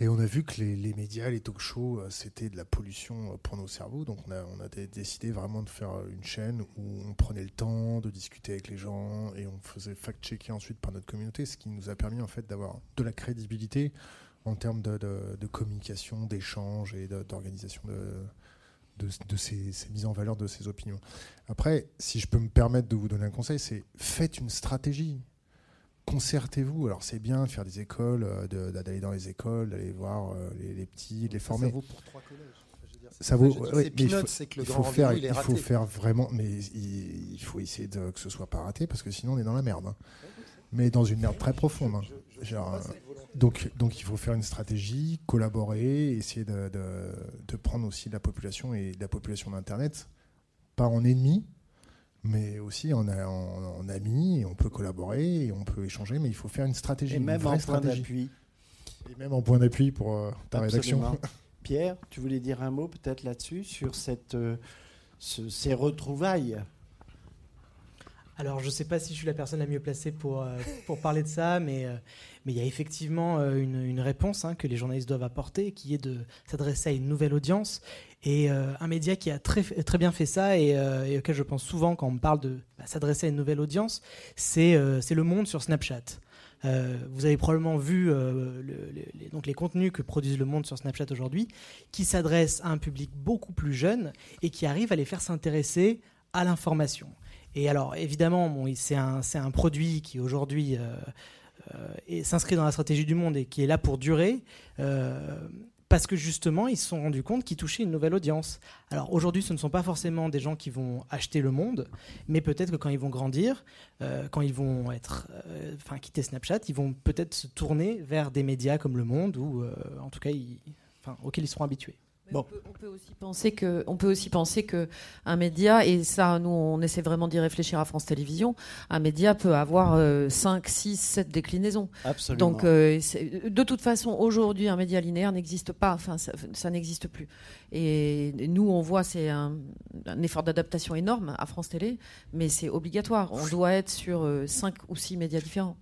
Et on a vu que les, médias, les talk shows, euh, c'était de la pollution euh, pour nos cerveaux. Donc on a, on a décidé vraiment de faire euh, une chaîne où on prenait le temps de discuter avec les gens et on faisait fact-checker ensuite par notre communauté, ce qui nous a permis en fait d'avoir de la crédibilité en termes de, de, communication, d'échange et d'organisation de, de, ces, ces, mises en valeur de ces opinions. Après, si je peux me permettre de vous donner un conseil, c'est faites une stratégie concertez-vous. Alors c'est bien de faire des écoles, euh, d'aller dans les écoles, d'aller voir euh, les, petits, de les former. Ça vaut pour trois collèges. Ça vaut. il faut, faire, il faut faire vraiment, mais il, faut essayer de, que ce soit pas raté parce que sinon on est dans la merde. Hein. Mais dans une merde très profonde. Hein. donc, donc il faut faire une stratégie, collaborer, essayer de, de prendre aussi la population et la population d'Internet, pas en ennemi, mais aussi on a en, amis on peut collaborer et on peut échanger, mais il faut faire une stratégie. Et même en point d'appui. Et même en point d'appui pour euh, ta rédaction. Pierre, tu voulais dire un mot peut-être là-dessus, sur cette, euh, ces retrouvailles Alors, je ne sais pas si je suis la personne la mieux placée pour, euh, pour parler de ça, mais euh, mais il y a effectivement euh, une, une réponse hein, que les journalistes doivent apporter, qui est de s'adresser à une nouvelle audience. Et un média qui a très, très bien fait ça et, auquel je pense souvent quand on me parle de bah, s'adresser à une nouvelle audience, c'est le monde sur Snapchat. vous avez probablement vu les, donc les contenus que produisent Le Monde sur Snapchat aujourd'hui, qui s'adressent à un public beaucoup plus jeune et qui arrivent à les faire s'intéresser à l'information. Et alors, évidemment, c'est un, produit qui aujourd'hui euh, euh, s'inscrit dans la stratégie du monde et qui est là pour durer. Euh, parce que justement, ils se sont rendus compte qu'ils touchaient une nouvelle audience. Alors aujourd'hui, ce ne sont pas forcément des gens qui vont acheter le monde, mais peut-être que quand ils vont grandir, quand ils vont être, enfin quitter Snapchat, ils vont peut-être se tourner vers des médias comme le Monde ou en tout cas, auxquels ils seront habitués. On, peut, aussi penser que, on peut aussi penser que un média, et ça, nous, on essaie vraiment d'y réfléchir à France Télévisions, un média peut avoir 5, 6, 7 déclinaisons. Absolument. Donc, euh, de toute façon, aujourd'hui, un média linéaire n'existe pas. Enfin, ça, n'existe plus. Et nous, on voit, c'est un, effort d'adaptation énorme à France Télé, mais c'est obligatoire. On doit être sur 5 euh, ou 6 médias différents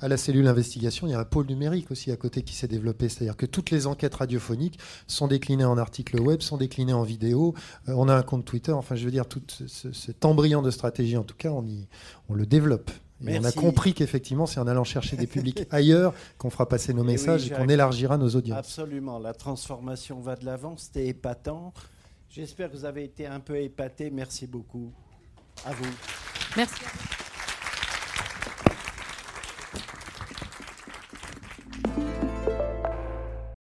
à la cellule investigation, il y a un pôle numérique aussi à côté qui s'est développé. C'est-à-dire que toutes les enquêtes radiophoniques sont déclinées en articles web, sont déclinées en vidéo. Euh, on a un compte Twitter. Enfin, je veux dire, tout cet embryon de stratégie, en tout cas, on, y, on le développe. Et on a compris qu'effectivement, c'est en allant chercher des publics ailleurs qu'on fera passer nos messages et, qu'on élargira nos audiences. Absolument. La transformation va de l'avant. C'était épatant. J'espère que vous avez été un peu épaté. Merci beaucoup. À vous. Merci.